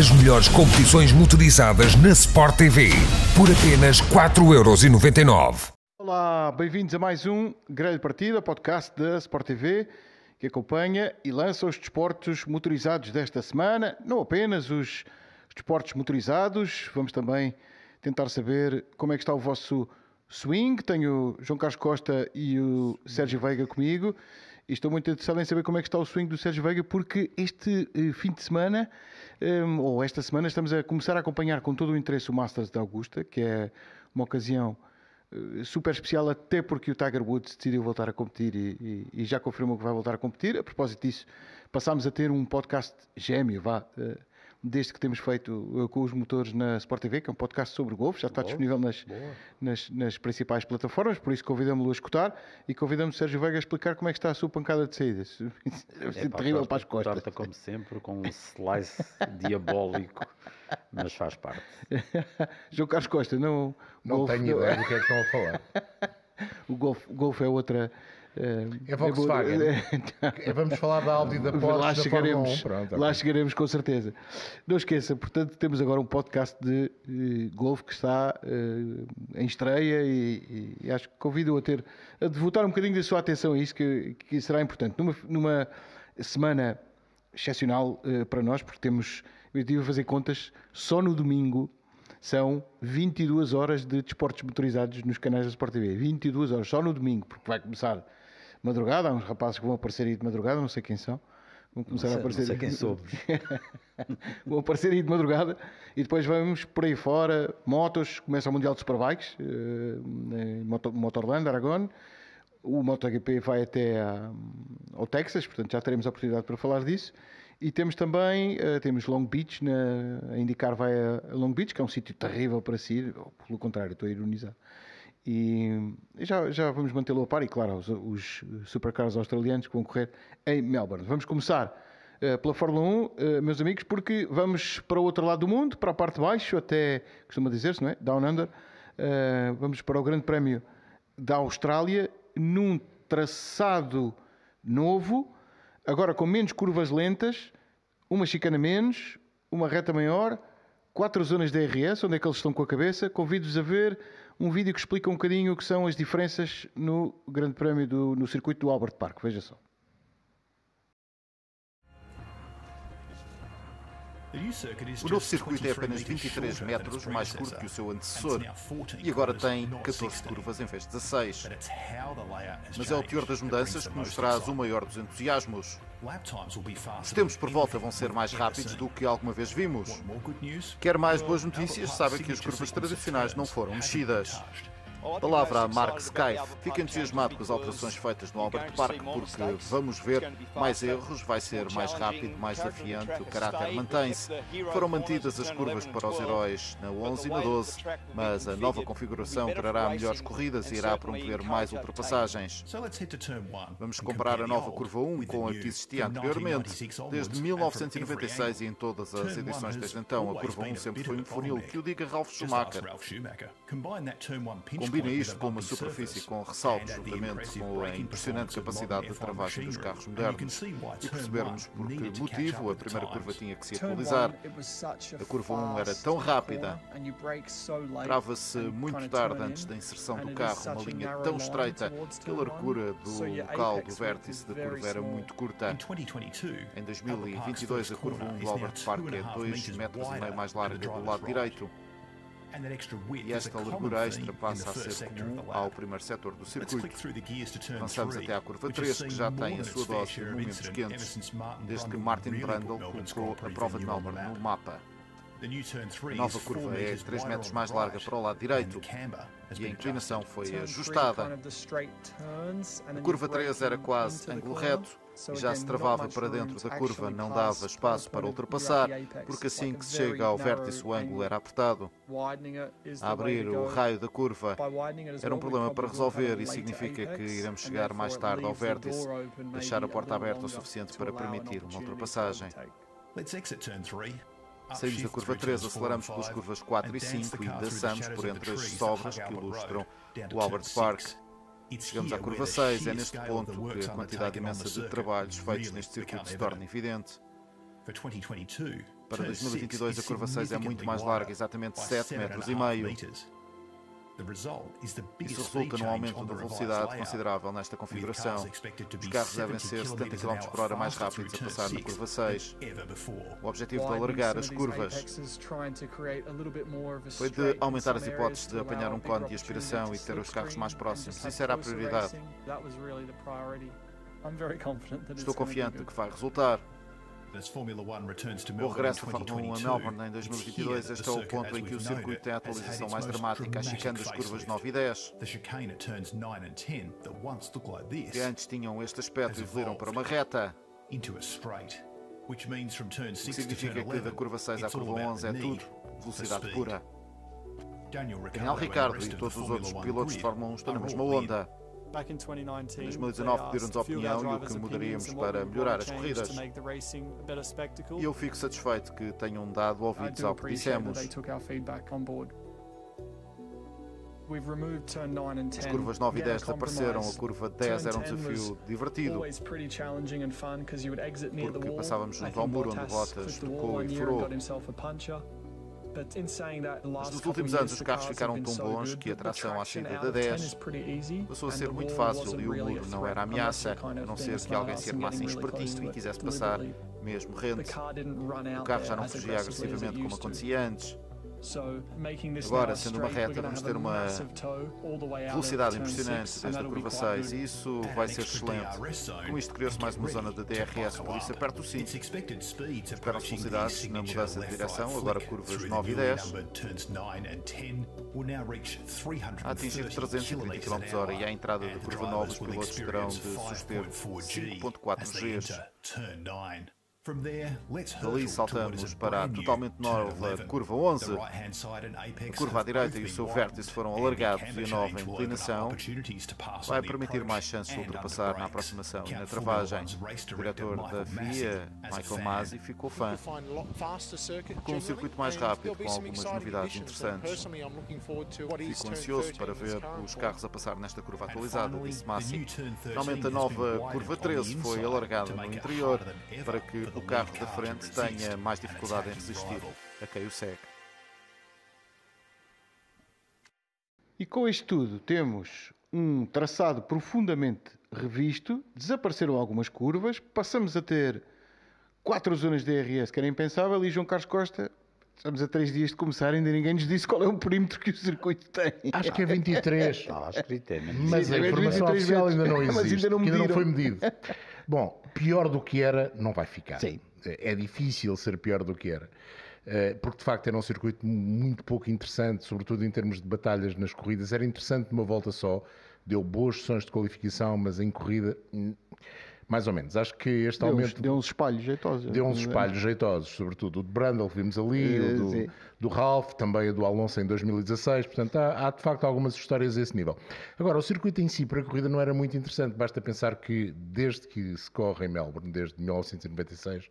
As melhores competições motorizadas na Sport TV por apenas 4,99€. Olá, bem-vindos a mais um Grande Partida, podcast da Sport TV, que acompanha e lança os desportos motorizados desta semana. Não apenas os desportos motorizados, vamos também tentar saber como é que está o vosso swing. Tenho o João Carlos Costa e o Sérgio Veiga comigo. E estou muito interessado em saber como é que está o swing do Sérgio Veiga, porque este uh, fim de semana, um, ou esta semana, estamos a começar a acompanhar com todo o interesse o Masters de Augusta, que é uma ocasião uh, super especial, até porque o Tiger Woods decidiu voltar a competir e, e, e, já confirmou que vai voltar a competir. A propósito disso, passámos a ter um podcast gêmeo, vá. Desde que temos feito uh, com os motores na Sport TV, que é um podcast sobre golfe, já está golfe, disponível nas, nas, nas, principais plataformas, por isso convidamos-lo a escutar e convidamos o Sérgio Veiga a explicar como é que está a sua pancada de saídas. Deve ser é, terrível para as costas. Torta, como sempre, com um slice diabólico, mas faz parte. João Carlos Costa, não... Não golfe, tenho ideia do que é que estão a falar. o golfe, o golfe é outra é Volkswagen. É, vamos falar da Audi da Porsche. Lá chegaremos, Pronto, lá chegaremos com certeza. Não esqueça, portanto, temos agora um podcast de uh, golfe que está uh, em estreia e, e, acho que convido a ter a devotar um bocadinho da sua atenção a isso, que, que será importante. Numa, numa semana excepcional uh, para nós, porque temos, eu estive a fazer contas, só no domingo são 22 horas de desportos motorizados nos canais da Sport TV. 22 horas, só no domingo, porque vai começar madrugada, há uns rapazes que vão aparecer aí de madrugada, não sei quem são. Vão começar sei, a aparecer. Não sei quem somos. vão aparecer aí de madrugada e depois vamos por aí fora. Motos, começa o Mundial de Superbikes, uh, Motorland, Aragon. O MotoGP vai até a, ao Texas, portanto já teremos a oportunidade para falar disso. E temos também, uh, temos Long Beach, na, a indicar vai a Long Beach, que é um sítio terrível para se ir, ou, pelo contrário, estou a ironizar. E já, já vamos mantê-lo a par, e claro, os, os australianos que vão correr em Melbourne. Vamos começar uh, pela Fórmula 1, uh, eh, meus amigos, porque vamos para o outro lado do mundo, para a parte de baixo, até costuma dizer-se, não é? Down Under. Uh, vamos para o Grande Prémio da Austrália, num traçado novo, agora com menos curvas lentas, uma chicana menos, uma reta maior, quatro zonas de DRS, onde é que eles estão com a cabeça. Convido-vos a ver um vídeo que explica um bocadinho o que são as diferenças no Grande Prémio do, no circuito do Albert Park. Veja só. O novo circuito é apenas 23 metros mais curto que o seu antecessor e agora tem 14 curvas em vez de 16. Mas é o teor das mudanças que nos traz o maior dos entusiasmos. Os tempos por volta vão ser mais rápidos do que alguma vez vimos. Quer mais boas notícias? Sabe que as curvas tradicionais não foram mexidas. Palavra a Mark Sky. Fica entusiasmado com as alterações feitas no Albert Park, porque vamos ver mais erros, vai ser mais rápido, mais desafiante, o caráter mantém-se. Foram mantidas as curvas para os heróis na 11 e na 12, mas a nova configuração trará melhores corridas e irá promover mais ultrapassagens. Vamos comparar a nova curva 1 com a que existia anteriormente. Desde 1996 e em todas as edições desde então, a curva 1 sempre foi um funil, que o diga Ralf Schumacher. Combina isto com uma superfície com ressaltos, juntamente com a impressionante capacidade de travagem dos carros modernos, e percebermos por que motivo a primeira curva tinha que se atualizar. A curva 1 era tão rápida, trava-se muito tarde antes da inserção do carro, uma linha tão estreita que a largura do local do vértice da curva era muito curta. Em 2022, a curva 1 do Albert Park é 2 metros e meio mais larga do lado direito. E esta largura extra passa a ser comum ao primeiro setor do circuito. Avançamos até à curva 3, que já tem a sua dose de momentos quentes, desde que Martin Brundle colocou a prova de Melbourne no mapa. A nova curva é 3 metros mais larga para o lado direito. e a inclinação foi ajustada. A curva 3 era quase ângulo reto já se travava para dentro da curva, não dava espaço para ultrapassar, porque assim que se chega ao vértice o ângulo era apertado. A abrir o raio da curva era um problema para resolver e significa que iremos chegar mais tarde ao vértice, deixar a porta aberta o suficiente para permitir uma ultrapassagem. Saímos da curva 3, aceleramos pelas curvas 4 e 5 e dançamos por entre as sobras que ilustram o Albert Park. Chegamos à curva 6, é neste ponto que a quantidade imensa de trabalhos feitos neste circuito se torna evidente. Para 2022 a curva 6 é muito mais larga, exatamente 7 metros e meio. Isso resulta num aumento de velocidade considerável nesta configuração. Os carros devem ser 70 km por hora mais rápidos a passar na curva 6. O objetivo de alargar as curvas foi de aumentar as hipóteses de apanhar um cone de aspiração e ter os carros mais próximos. Isso era a prioridade. Estou confiante de que vai resultar. O regresso da Fórmula 1 a Melbourne em 2022, este é o ponto em que o circuito tem a atualização mais dramática, a chicane das curvas 9 e 10, que antes tinhham este aspecto e evoluíram para uma reta. O que significa que da curva 6 à curva 11 é tudo velocidade pura. Daniel Ricciardo e todos os outros pilotos de Fórmula 1 estão na mesma onda. Em 2019 pediram-nos opinião e o que mudaríamos para melhorar as corridas. E eu fico satisfeito que tenham dado ouvidos ao que dissemos. As curvas 9 e 10 desapareceram, a curva 10 era um desafio divertido, porque passávamos junto ao muro onde Bottas tocou e furou. Mas nos últimos anos os carros ficaram tão bons que a tração à saída da 10 passou a ser muito fácil e o muro não era ameaça, a não ser que alguém se armasse espertinho e quisesse passar, mesmo rente. O carro já não fugia agressivamente como acontecia antes. Agora, sendo uma reta, vamos ter uma velocidade impressionante desde a curva 6 e isso vai ser excelente. Com isto criou-se mais uma zona de DRS, por isso aperta o cinto. Esperam-se velocidades na mudança de direção, agora curvas 9 e 10. A atingir 330 km h e à entrada da curva 9 os pilotos terão de suster 5.4 Gs. Dali saltamos para a totalmente nova curva 11. A curva à direita e o seu vértice foram alargados e a nova inclinação vai permitir mais chances de ultrapassar na aproximação e na travagem. O diretor da FIA, Michael Masi, ficou fã. Com um circuito mais rápido, com algumas novidades interessantes. Fico ansioso para ver os carros a passar nesta curva atualizada, disse Masi. Finalmente a nova curva 13 foi alargada no interior para que o carro da frente tenha mais dificuldade em resistir a quem o segue. E com isto tudo temos um traçado profundamente revisto, desapareceram algumas curvas, passamos a ter quatro zonas de DRS, que era impensável, e João Carlos Costa, estamos a três dias de começar, ainda ninguém nos disse qual é o perímetro que o circuito tem. Acho que é 23. Estava escrito, é mas Sim, a informação 23 oficial ainda não Mas existe, ainda não que ainda não foi medido. Bom, pior do que era, não vai ficar. Sim. É difícil ser pior do que era. Eh, Porque de facto era um circuito muito pouco interessante, sobretudo em termos de batalhas nas corridas. Era interessante numa volta só, deu boas sessões de qualificação, mas em corrida, mais ou menos. Acho que este Deu uns, aumento deu uns espalhos jeitosos. deu uns espalhos jeitosos, sobretudo o de Brandel que vimos ali, Eh, o do, do Ralph, também o do Alonso em 2016. Portanto, há, há, de facto algumas histórias a esse nível. Agora, o circuito em si para a corrida não era muito interessante. Basta pensar que desde que se corre em Melbourne, desde 1996,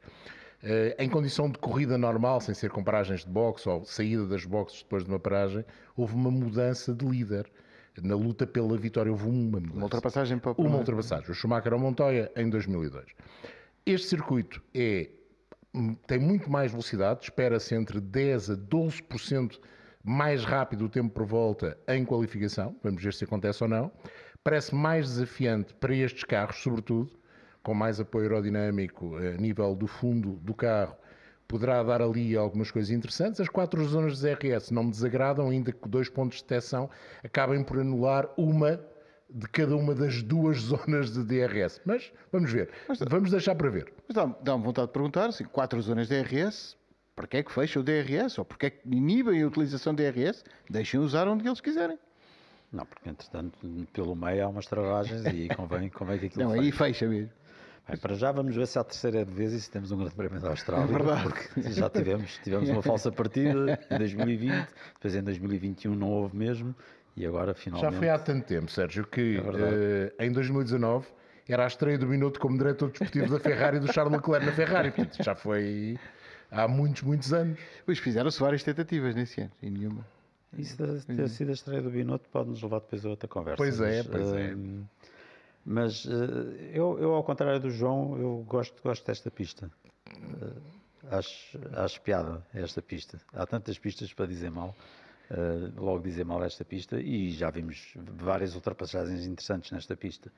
eh, em condição de corrida normal, sem ser com paragens de boxe ou saída das boxes depois de uma paragem, houve uma mudança de líder. Na luta pela vitória houve uma mudança. Uma ultrapassagem para Uma ultrapassagem. O Schumacher ao Montoya em 2002. Este circuito é, tem muito mais velocidade, espera-se entre 10% a 12% mais rápido o tempo por volta em qualificação. Vamos ver se acontece ou não. Parece mais desafiante para estes carros, sobretudo, com mais apoio aerodinâmico a nível do fundo do carro. Poderá dar ali algumas coisas interessantes. As quatro zonas de DRS não me desagradam, ainda que dois pontos de detecção acabem por anular uma de cada uma das duas zonas de DRS. Mas vamos ver. Vamos deixar para ver. Mas dá-me vontade de perguntar, assim, quatro zonas de DRS, para que é que fecha o DRS? Ou porque é que inibem a utilização de DRS? Deixem usar onde eles quiserem. Não, porque entretanto, pelo meio há umas travagens e convém, convém que aquilo Não, aí fecha mesmo. Bem, para já vamos ver se é a terceira vez e se temos um grande prémio da Austrália. É verdade. Porque já tivemos, tivemos uma falsa partida em 2020, depois em 2021 não houve mesmo e agora finalmente. Já foi há tanto tempo, Sérgio, que É eh, em 2019 era a estreia do Minuto como diretor desportivo da Ferrari e do Charles Leclerc na Ferrari. Portanto, já foi há muitos, muitos anos. Pois fizeram-se várias tentativas nesse ano, e nenhuma. Isso de ter sido a estreia do Binotto pode nos levar depois a outra conversa. Pois é, mas, pois é. hum, Mas eh, eu, eu, ao contrário do João, eu gosto, gosto desta pista. Eh, acho, acho piada esta pista. Há tantas pistas para dizer mal. Uh, logo dizer mal esta pista e já vimos várias ultrapassagens interessantes nesta pista.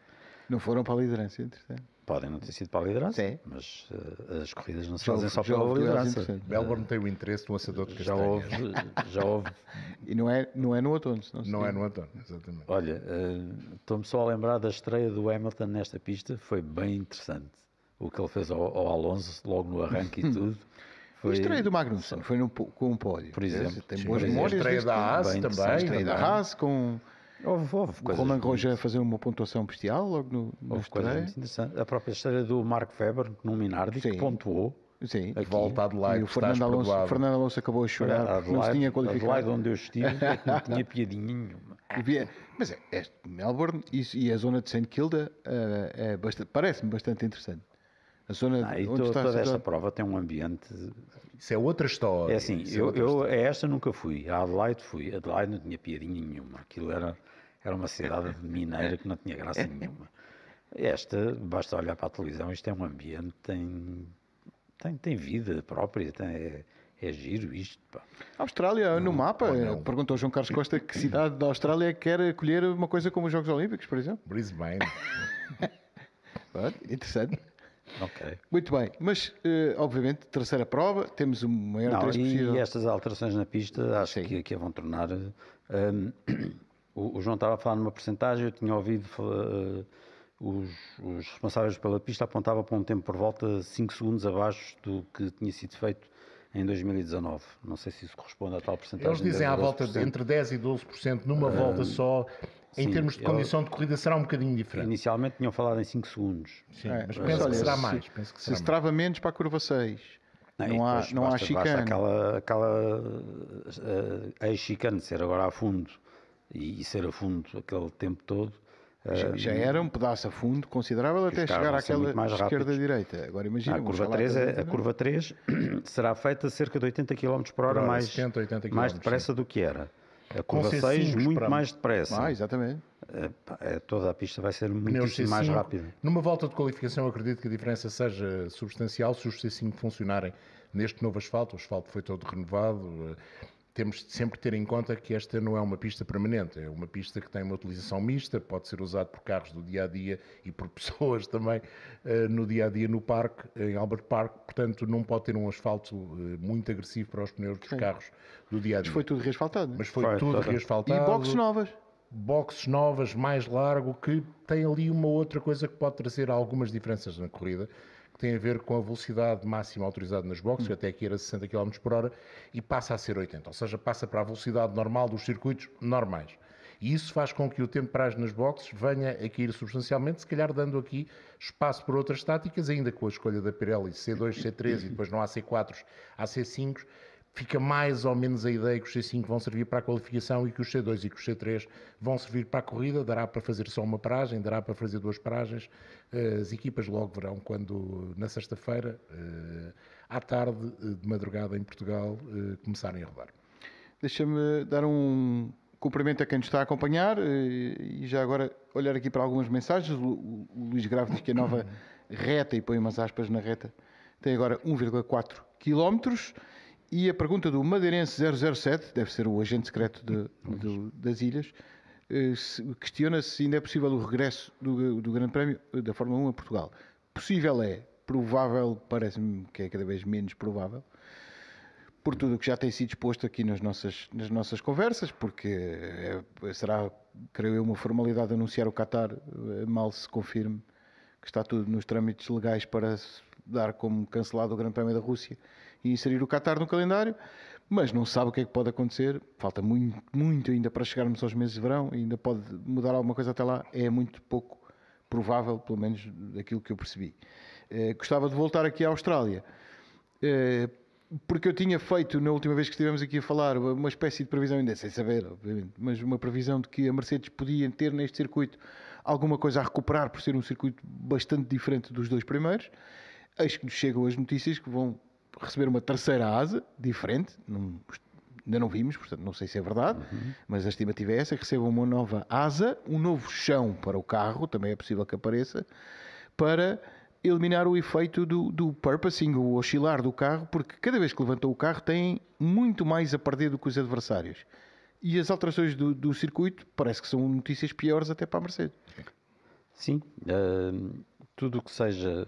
Não foram para a liderança, entretanto. Podem não ter sido para a liderança, Sim. mas uh, as corridas não se Já fazem houve- só já pela liderança. Melbourne tem o interesse no assador de Já castanhas. houve, já houve. E não é, não é no outono. senão Não se- é no António, exatamente. Olha, uh, estou-me só a lembrar da estreia do Hamilton nesta pista, foi bem interessante. O que ele fez ao, ao Alonso, logo no arranque e tudo. A Foi, estreia do Magnussen foi no, com um pódio. Por exemplo. Tem boas exemplo. A memórias. estreia da Haas também. A estreia da. Haas com Houve, houve o coisas Roland Grosjean a fazer uma pontuação bestial logo no, Houve estreia. interessantes. A própria história do Mark Webber, num Minardi, que Sim. pontuou. Sim. Aqui. Volta a E Adelaide, o Fernando Alonso. Fernando Alonso acabou a chorar porque não se tinha Adelaide, qualificado. Adelaide, onde eu estive, é que não tinha piadinha nenhuma. Mas é, este Melbourne e, e a zona de St. Kilda eh, é bastante- parece-me bastante interessante. A zona Ah, onde to- está toda esta prova tem um ambiente. Isso é outra história. É assim, é eu, eu a esta nunca fui. A Adelaide fui. A Adelaide não tinha piadinha nenhuma. Aquilo era, era uma cidade mineira que não tinha graça nenhuma. Esta, basta olhar para a televisão, isto é um ambiente, tem, tem, tem vida própria, tem, é, é giro isto. Pá. A Austrália, no mapa, eh, não. perguntou João Carlos Costa que cidade da Austrália quer acolher uma coisa como os Jogos Olímpicos, por exemplo. Brisbane. Interessante. Ok. Muito bem, mas eh, obviamente, terceira prova, temos o maior Não, interesse possível. e estas alterações na pista acho Sim. que, que a vão tornar. hum, o, o João estava a falar numa porcentagem, eu tinha ouvido uh, os, os responsáveis pela pista apontavam para um tempo por volta de 5 segundos abaixo do que tinha sido feito em 2019. Não sei se isso corresponde a tal porcentagem. Eles dizem à volta de 12%. entre 10% e 12% numa volta só. Em sim, termos de eu- condição de corrida será um bocadinho diferente. Inicialmente tinham falado em 5 segundos. Sim, É, mas mas penso olha, que será se- mais. Penso que Se será se mais. trava menos para a curva 6, e não, há, não há chicane. Basta aquela, aquela uh, ex-chicane ser agora a fundo e, e ser a fundo aquele tempo todo. Já, já era um pedaço a fundo considerável até chegar àquela muito esquerda-direita. Agora imagina. a vamos curva, falar 3 da- é, a curva 3 será feita a cerca de 80 km por hora, hora, mais, 70, 80 mais km, depressa do que era. A curva C5 6 muito mais depressa. Ah, exatamente. É, toda a pista vai ser muitíssimo mais C5. rápida. Numa volta de qualificação, acredito que a diferença seja substancial se os C5 funcionarem neste novo asfalto. O asfalto foi todo renovado. Temos de sempre ter em conta que esta não é uma pista permanente, é uma pista que tem uma utilização mista, pode ser usado por carros do dia a dia e por pessoas também eh, no dia a dia no parque, em Albert Park. Portanto, não pode ter um asfalto eh, muito agressivo para os pneus dos carros do dia a dia. Mas foi tudo reasfaltado. Mas foi Foi tudo toda. E reasfaltado boxes novas. boxes novas, mais largo, que tem ali uma outra coisa que pode trazer algumas diferenças na corrida, tem a ver com a velocidade máxima autorizada nas boxes, que até aqui era 60 km por hora, e passa a ser 80, ou seja, passa para a velocidade normal dos circuitos normais. E isso faz com que o tempo de paragem nas boxes venha a cair substancialmente, se calhar dando aqui espaço para outras táticas, ainda com a escolha da Pirelli C2, C3 e depois não há C4, há C5, fica mais ou menos a ideia que os C5 vão servir para a qualificação e que os C2 e que os C3 vão servir para a corrida. Dará para fazer só uma paragem, dará para fazer duas paragens. Eh, As equipas logo verão quando, na sexta-feira, eh, à tarde, eh, de madrugada em Portugal, começarem a rodar. Deixa-me dar um cumprimento a quem nos está a acompanhar e já agora olhar aqui para algumas mensagens. O, Luís Grave diz que a nova reta, e põe umas aspas na reta, tem agora 1,4 km. E a pergunta do Madeirense 007, deve ser o agente secreto de- do- das ilhas, eh, se- questiona se ainda é possível o regresso do, do Grande Prémio eh, da Fórmula 1 a Portugal. Possível é, provável, parece-me que é cada vez menos provável por tudo o que já tem sido exposto aqui nas nossas, nas nossas conversas, porque é- será, creio eu, uma formalidade anunciar o Qatar, mal se confirme que está tudo nos trâmites legais para dar como cancelado o Grande Prémio da Rússia e inserir o Qatar no calendário, mas não sabe o que é que pode acontecer, falta muito, muito ainda para chegarmos aos meses de verão, ainda pode mudar alguma coisa até lá, é muito pouco provável, pelo menos daquilo que eu percebi. Eh, gostava de voltar aqui à Austrália, eh, porque eu tinha feito na última vez que estivemos aqui a falar uma espécie de previsão, ainda sem saber, obviamente, mas uma previsão de que a Mercedes podia ter neste circuito alguma coisa a recuperar por ser um circuito bastante diferente dos dois primeiros. Eis que nos chegam as notícias que vão receber uma terceira asa diferente, ainda não vimos, portanto não sei se é verdade, mas a estimativa é essa, que uma nova asa, um novo chão para o carro, também é possível que apareça, para eliminar o efeito do, do purposing, o oscilar do carro, porque cada vez que levantou o carro tem muito mais a perder do que os adversários. E as alterações do, do circuito parece que são notícias piores até para a Mercedes. Sim, uh, tudo o que seja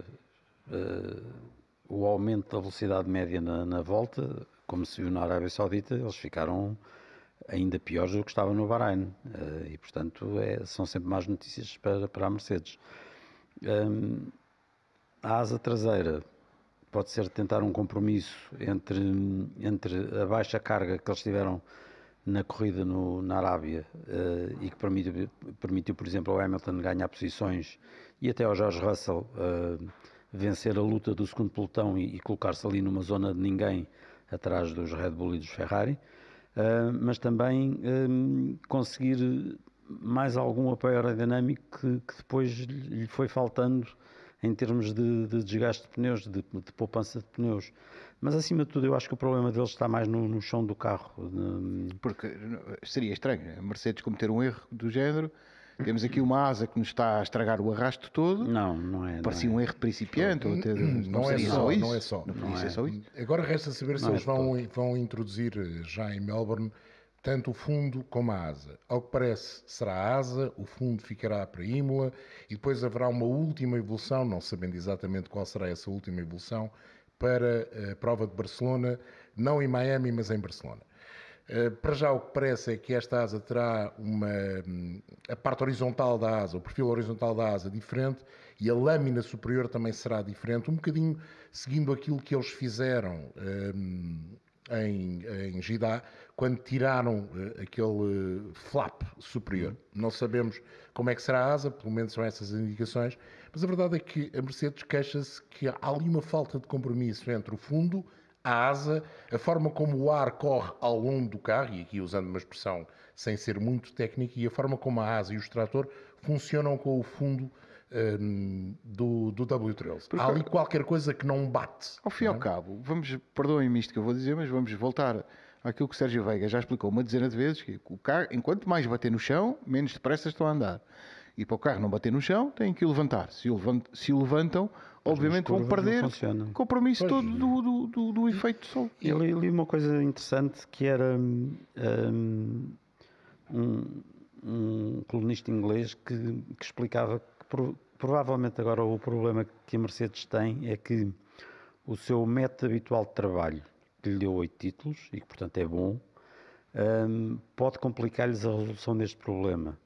uh, o aumento da velocidade média na, na, volta, como se viu na Arábia Saudita, eles ficaram ainda piores do que estavam no Bahrein. Uh, e, portanto, é, são sempre más notícias para, para a Mercedes. Um, a asa traseira pode ser tentar um compromisso entre, entre a baixa carga que eles tiveram na corrida no, na Arábia uh, e que permitiu, permitiu, por exemplo, ao Hamilton ganhar posições e até ao George Russell uh, vencer a luta do segundo pelotão e, e colocar-se ali numa zona de ninguém atrás dos Red Bull e dos Ferrari, uh, mas também conseguir mais algum apoio aerodinâmico que, que depois lhe foi faltando em termos de, de desgaste de pneus, de, de, poupança de pneus. Mas acima de tudo, eu acho que o problema deles está mais no, no chão do carro. Porque seria estranho a Mercedes cometer um erro do género. Temos aqui uma asa que nos está a estragar o arrasto todo. Não, não é. Parecia não um erro de principiante. Ou até, não, não, é só, isso. não é só. Não, não é. só isso. Agora resta saber se Não é eles vão, vão introduzir já em Melbourne tanto o fundo como a asa. Ao que parece, será a asa, o fundo ficará para Imola e depois haverá uma última evolução, não sabendo exatamente qual será essa última evolução, para a prova de Barcelona, não em Miami, mas em Barcelona. Eh, para já o que parece é que esta asa terá uma hum, a parte horizontal da asa, o perfil horizontal da asa diferente e a lâmina superior também será diferente, um bocadinho seguindo aquilo que eles fizeram um, em, em Gidá, quando tiraram uh, aquele flap superior. Uhum. Não sabemos como é que será a asa, pelo menos são essas indicações, mas a verdade é que a Mercedes queixa-se que há ali uma falta de compromisso entre o fundo, a asa, a forma como o ar corre ao longo do carro, e aqui usando uma expressão sem ser muito técnica, e a forma como a asa e o extrator funcionam com o fundo um, do, do W13. Há ali qualquer coisa que não bate. Ao fim e ao é? cabo, vamos, perdoem-me isto que eu vou dizer, mas vamos voltar àquilo que o Sérgio Veiga já explicou uma dezena de vezes, que o carro, enquanto mais bater no chão, menos depressa estão a andar. E para o carro não bater no chão, têm que o levantar. Se o, levant, se o levantam, obviamente vão perder o compromisso todo do, do, do, do, efeito de sol. Eu li, li, uma coisa interessante que era um, um, um colunista inglês que, que explicava que provavelmente agora o problema que a Mercedes tem é que o seu método habitual de trabalho, que lhe deu oito títulos e que portanto é bom, um, pode complicar-lhes a resolução deste problema.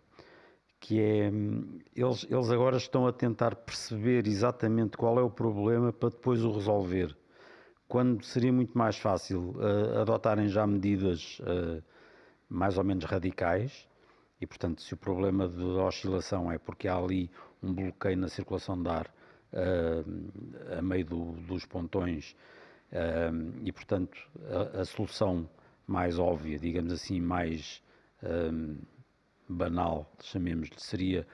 Que é, hum, eles, eles agora estão a tentar perceber exatamente qual é o problema para depois o resolver. Quando seria muito mais fácil uh, adotarem já medidas uh, mais ou menos radicais, e portanto, se o problema da oscilação é porque há ali um bloqueio na circulação de ar uh, a meio do, dos pontões uh, e, portanto, a, a, solução mais óbvia, digamos assim, mais banal, chamemos-lhe, seria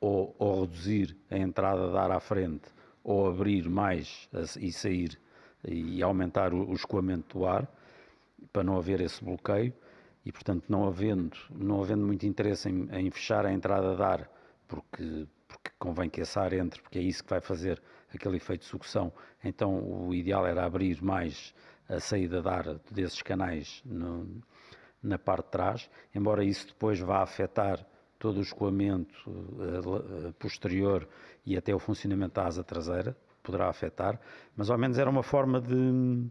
ou, ou, reduzir a entrada de ar à frente ou abrir mais e sair e aumentar o, o escoamento do ar para não haver esse bloqueio e portanto não havendo, não havendo muito interesse em, em fechar a entrada de ar porque porque convém que esse ar entre, porque é isso que vai fazer aquele efeito de sucção. Então o ideal era abrir mais a saída de ar desses canais no, na parte de trás, embora isso depois vá afetar todo o escoamento uh, posterior e até o funcionamento da asa traseira, poderá afetar, mas ao menos era uma forma de,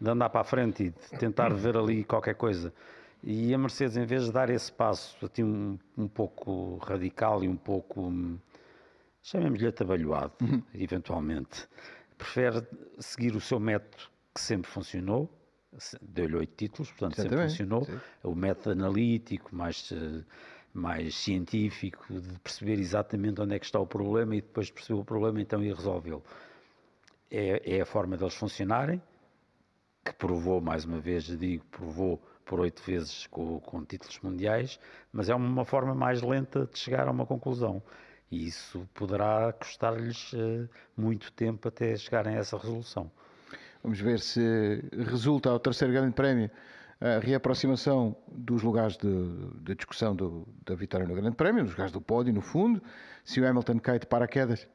de andar para a frente e de tentar ver ali qualquer coisa. E a Mercedes, em vez de dar esse passo assim, um, um pouco radical e um pouco hum, chamemos-lhe atabalhoado, uhum. eventualmente, prefere seguir o seu método que sempre funcionou, deu-lhe oito títulos, portanto sempre funcionou, sim. o método analítico, mais, eh, mais científico, de perceber exatamente onde é que está o problema e depois de perceber o problema então ir resolvê-lo. É, é a forma deles funcionarem, que provou, mais uma vez digo, provou por oito vezes com, com títulos mundiais, mas é uma forma mais lenta de chegar a uma conclusão e isso poderá custar-lhes uh, muito tempo até chegarem a essa resolução. Vamos ver se resulta ao terceiro grande prémio a reaproximação dos lugares de, de discussão do, da vitória no grande prémio, dos lugares do pódio, no fundo, se o Hamilton cai de paraquedas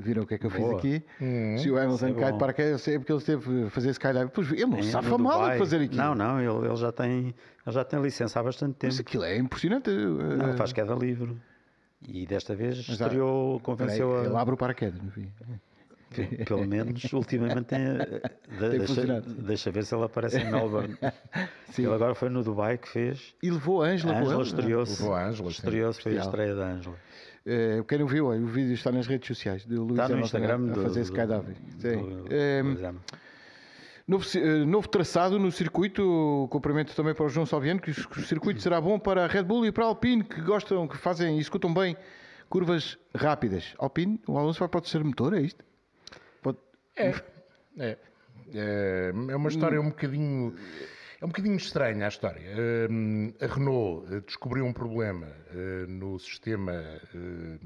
Viram o que é que eu Boa. fiz aqui? Uhum. Se o Hamilton é cai de paraquedas, é porque ele esteve a fazer skydiving. Pois ele não sabe no mal a fazer aquilo. Não, não, ele, ele já tem, ele já tem licença há bastante tempo. Mas aquilo é impressionante. Não, eh, faz queda livre. E desta vez Mas estreou, Peraí, convenceu Ele a. abre o paraquedas no fim. Pe- Pelo menos ultimamente tem. eh, de- deixa, deixa ver se ele aparece em Melbourne. Sim. Ele agora foi no Dubai que fez. E levou a Ângela A Ângela estreou-se. Levou a Ângela. Estreou-se, foi a estreia da Ângela. Eh, quem não viu, o vídeo está nas redes sociais do Luís Está no Instagram a do, fazer do- skydiving. Sim. do- Eh. Novo, novo traçado no circuito, cumprimento também para o João Salviano, que o circuito será bom para a Red Bull e para a Alpine, que gostam, que fazem e escutam bem curvas rápidas. Alpine, o Alonso vai o terceiro motor, é isto? É, é. É, é uma história um bocadinho. É um bocadinho estranha a história. Hum, a Renault eh, descobriu um problema eh, no sistema eh,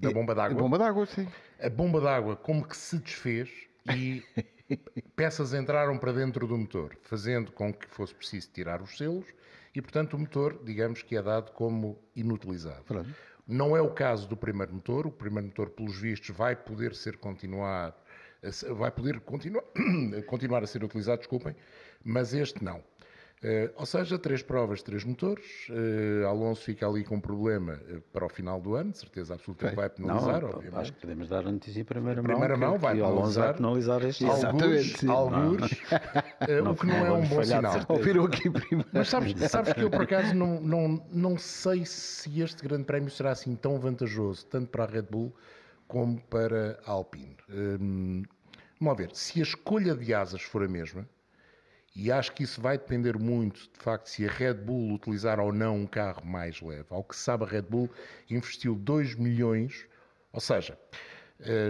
da bomba A d'água. bomba d'água, sim. A bomba d'água como que se desfez e peças entraram para dentro do motor, fazendo com que fosse preciso tirar os selos e, portanto, o motor, digamos que é dado como inutilizado. Pronto. Não é o caso do primeiro motor. O primeiro motor, pelos vistos, vai poder ser continuar, a se- vai poder continuar, continuar a ser utilizado, desculpem, mas este não. Eh, ou seja, três provas, três motores. Eh, Alonso fica ali com um problema eh, para o final do ano, de certeza absoluta que vai penalizar, Não, obviamente. acho que podemos dar a notícia em primeira, Primeira mão. mão, que, vai Alonso vai penalizar este eh, Não, o que não, não é um bom sinal. Ouviram aqui primeiro. Mas sabes, sabes que eu, por acaso, não, não, não sei se este grande prémio será assim tão vantajoso, tanto para a Red Bull como para a Alpine. Hum, vamos ver, se a escolha de asas for a mesma, e acho que isso vai depender muito, de facto, se a Red Bull utilizar ou não um carro mais leve. Ao que se sabe, a Red Bull investiu 2 milhões, ou seja,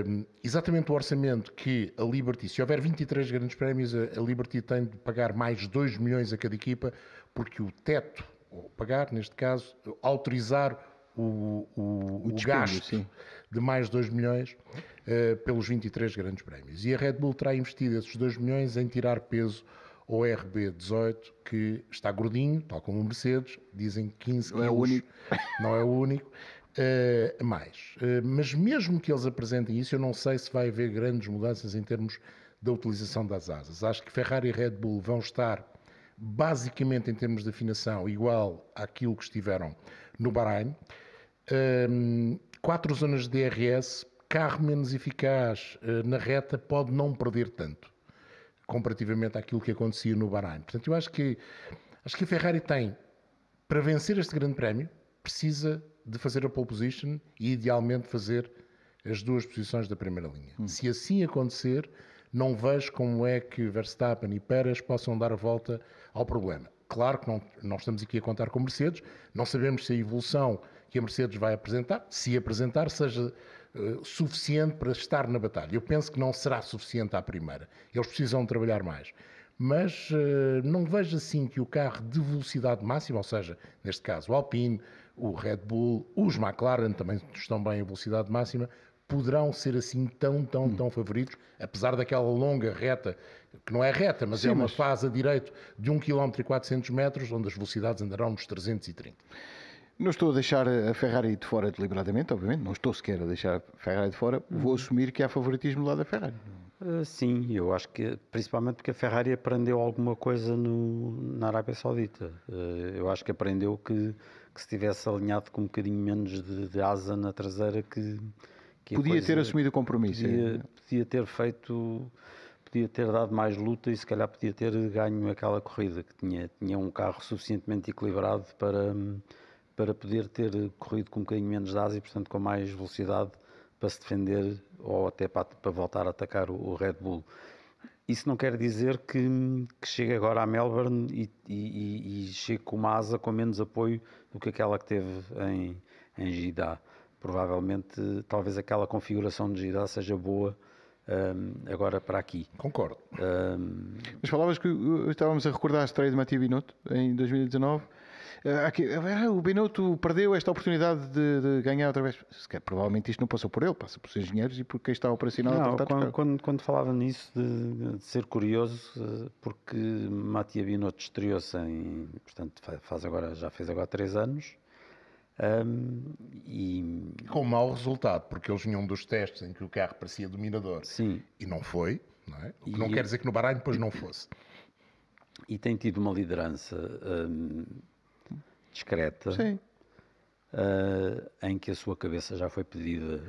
hum, exatamente o orçamento que a Liberty, se houver 23 grandes prémios, a Liberty tem de pagar mais 2 milhões a cada equipa, porque o teto, ou pagar, neste caso, autorizar o, o, o dispêndio, gasto sim. De mais 2 milhões eh, pelos 23 grandes prémios. E a Red Bull terá investido esses 2 milhões em tirar peso ao RB18, que está gordinho, tal como o Mercedes, dizem 15 Não é o quilos, único. não é o único, a mais. Eh, mas mesmo que eles apresentem isso, eu não sei se vai haver grandes mudanças em termos da utilização das asas. Acho que Ferrari e Red Bull vão estar basicamente em termos de afinação igual àquilo que estiveram no Bahrein. Hum, quatro zonas de DRS, carro menos eficaz eh, na reta pode não perder tanto comparativamente àquilo que acontecia no Bahrein. Portanto, eu acho que acho que a Ferrari tem para vencer este grande prémio precisa de fazer a pole position e idealmente fazer as duas posições da primeira linha. Se assim acontecer, não vejo como é que Verstappen e Pérez possam dar a volta ao problema. Claro que não, não estamos aqui a contar com Mercedes, não sabemos se a evolução que a Mercedes vai apresentar, se apresentar, seja eh, suficiente para estar na batalha. Eu penso que não será suficiente à primeira. Eles precisam trabalhar mais. Mas eh, não vejo assim que o carro de velocidade máxima, ou seja, neste caso o Alpine, o Red Bull, os McLaren também estão bem em velocidade máxima, poderão ser assim tão, tão, tão favoritos, apesar daquela longa reta, que não é reta, mas é uma mas- fase a direito de 1 km e 400 metros, onde as velocidades andarão nos 330. Não estou a deixar a Ferrari de fora deliberadamente, obviamente, não estou sequer a deixar a Ferrari de fora, vou assumir que há favoritismo lá da Ferrari. Uh, sim, eu acho que principalmente porque a Ferrari aprendeu alguma coisa no, na Arábia Saudita. Uh, eu acho que aprendeu que, que se tivesse alinhado com um bocadinho menos de, de asa na traseira que, que Podia ter assumido o compromisso. é. Podia, podia ter feito, podia ter dado mais luta e se calhar podia ter ganho aquela corrida que tinha, tinha um carro suficientemente equilibrado para, para poder ter corrido com um bocadinho menos de asa e portanto com mais velocidade para se defender ou até para, para voltar a atacar o, o Red Bull. Isso não quer dizer que, que chegue agora a Melbourne e, e, e- chegue com uma asa com menos apoio do que aquela que teve em, em Jeddah. Provavelmente, talvez aquela configuração de Jeddah seja boa hum, agora para aqui. Concordo. Hum, Mas falavas que uh, estávamos a recordar a estreia de Matia Binotto em 2019. Aqui, ah, o Binotto perdeu esta oportunidade de, de ganhar outra vez. Se calhar, provavelmente isto não passou por ele, passa pelos engenheiros e por quem está operacional a Não, dos quando, quando, quando falava nisso de, de ser curioso, eh, porque Matia Binotto estreou-se em, portanto, fa- faz agora, já fez agora três anos, Um, e... Com mau resultado, porque eles vinham dos testes em que o carro parecia dominador Sim. e não foi, não é? O que E- não quer dizer que no Bahrein depois não fosse. e tem tido uma liderança hum, discreta Sim. ah, em que a sua cabeça já foi pedida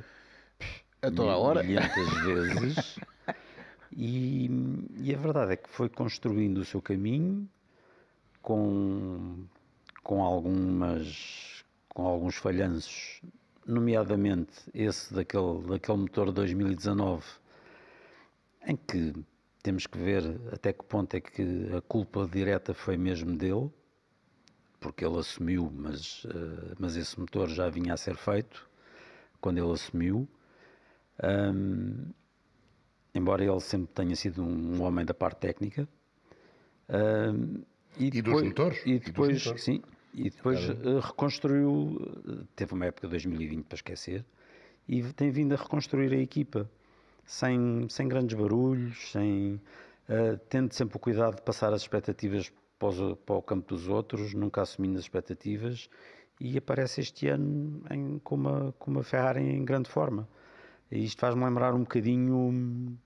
A toda a hora. milhentas vezes e, e a verdade é que foi construindo o seu caminho com, com algumas com alguns falhanços nomeadamente esse daquele, daquele motor de 2019 em que temos que ver até que ponto é que a culpa direta foi mesmo dele porque ele assumiu, mas, eh, mas esse motor já vinha a ser feito quando ele assumiu. Ahm, embora ele sempre tenha sido um homem da parte técnica. Ahm, E dos depois- motores, E e dos depois, motores. sim, e depois eh, reconstruiu, eh, teve uma época de 2020 para esquecer, e tem vindo a reconstruir a equipa, sem, sem grandes barulhos, sem, eh, tendo sempre o cuidado de passar as expectativas para, os- para o campo dos outros, nunca assumindo as expectativas, e aparece este ano em- com, uma, com uma Ferrari em grande forma. E isto faz-me lembrar um bocadinho hum,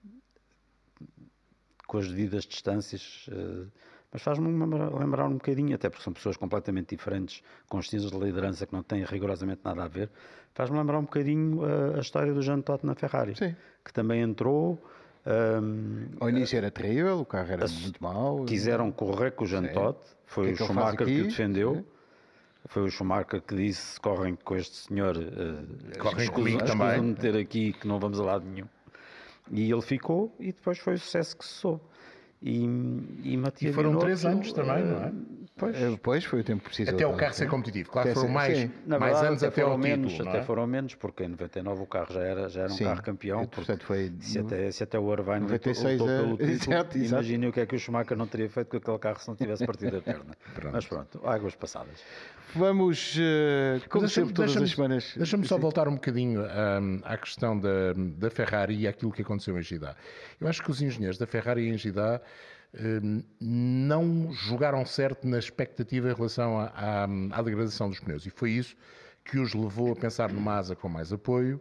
com as devidas distâncias, eh, mas faz-me lembrar, lembrar um bocadinho, até porque são pessoas completamente diferentes, com estilos de liderança que não têm rigorosamente nada a ver, faz-me lembrar um bocadinho a, a história do Jean Todt na Ferrari, Sim. que também entrou, hum, Ao início era terrível, o carro era muito mau. quiseram correr com o Jean. Todt, foi O que é o que faz Schumacher que o defendeu. Sim. Foi o Schumacher que disse: correm com este senhor, uh, Correm comigo também." meter aqui que não vamos a lado nenhum. E ele ficou, e depois foi o sucesso que se soube. E, e, E foram Binotto, três anos também, não é? Pois, Eh, Pois foi o tempo preciso. Até o carro ser competitivo. Claro que Até foram mais, sim. mais verdade, anos até, foram ao menos, título, não até é? foram menos, porque em 99 o carro já era, já era um Sim, carro campeão. e, porque portanto, foi se, até, se até o Irvine 96 lutou é- pelo título, Exato, exato. imaginem o que é que o Schumacher não teria feito com aquele carro se não tivesse partido a perna. Mas pronto, águas passadas. Vamos, eh, como sempre, todas as semanas. Deixa-me só voltar um bocadinho hum, à questão da, da Ferrari e àquilo que aconteceu em Jeddah. Eu acho que os engenheiros da Ferrari em Jeddah hum, não jogaram certo na expectativa em relação à, à- à degradação dos pneus. E foi isso que os levou a pensar numa asa com mais apoio,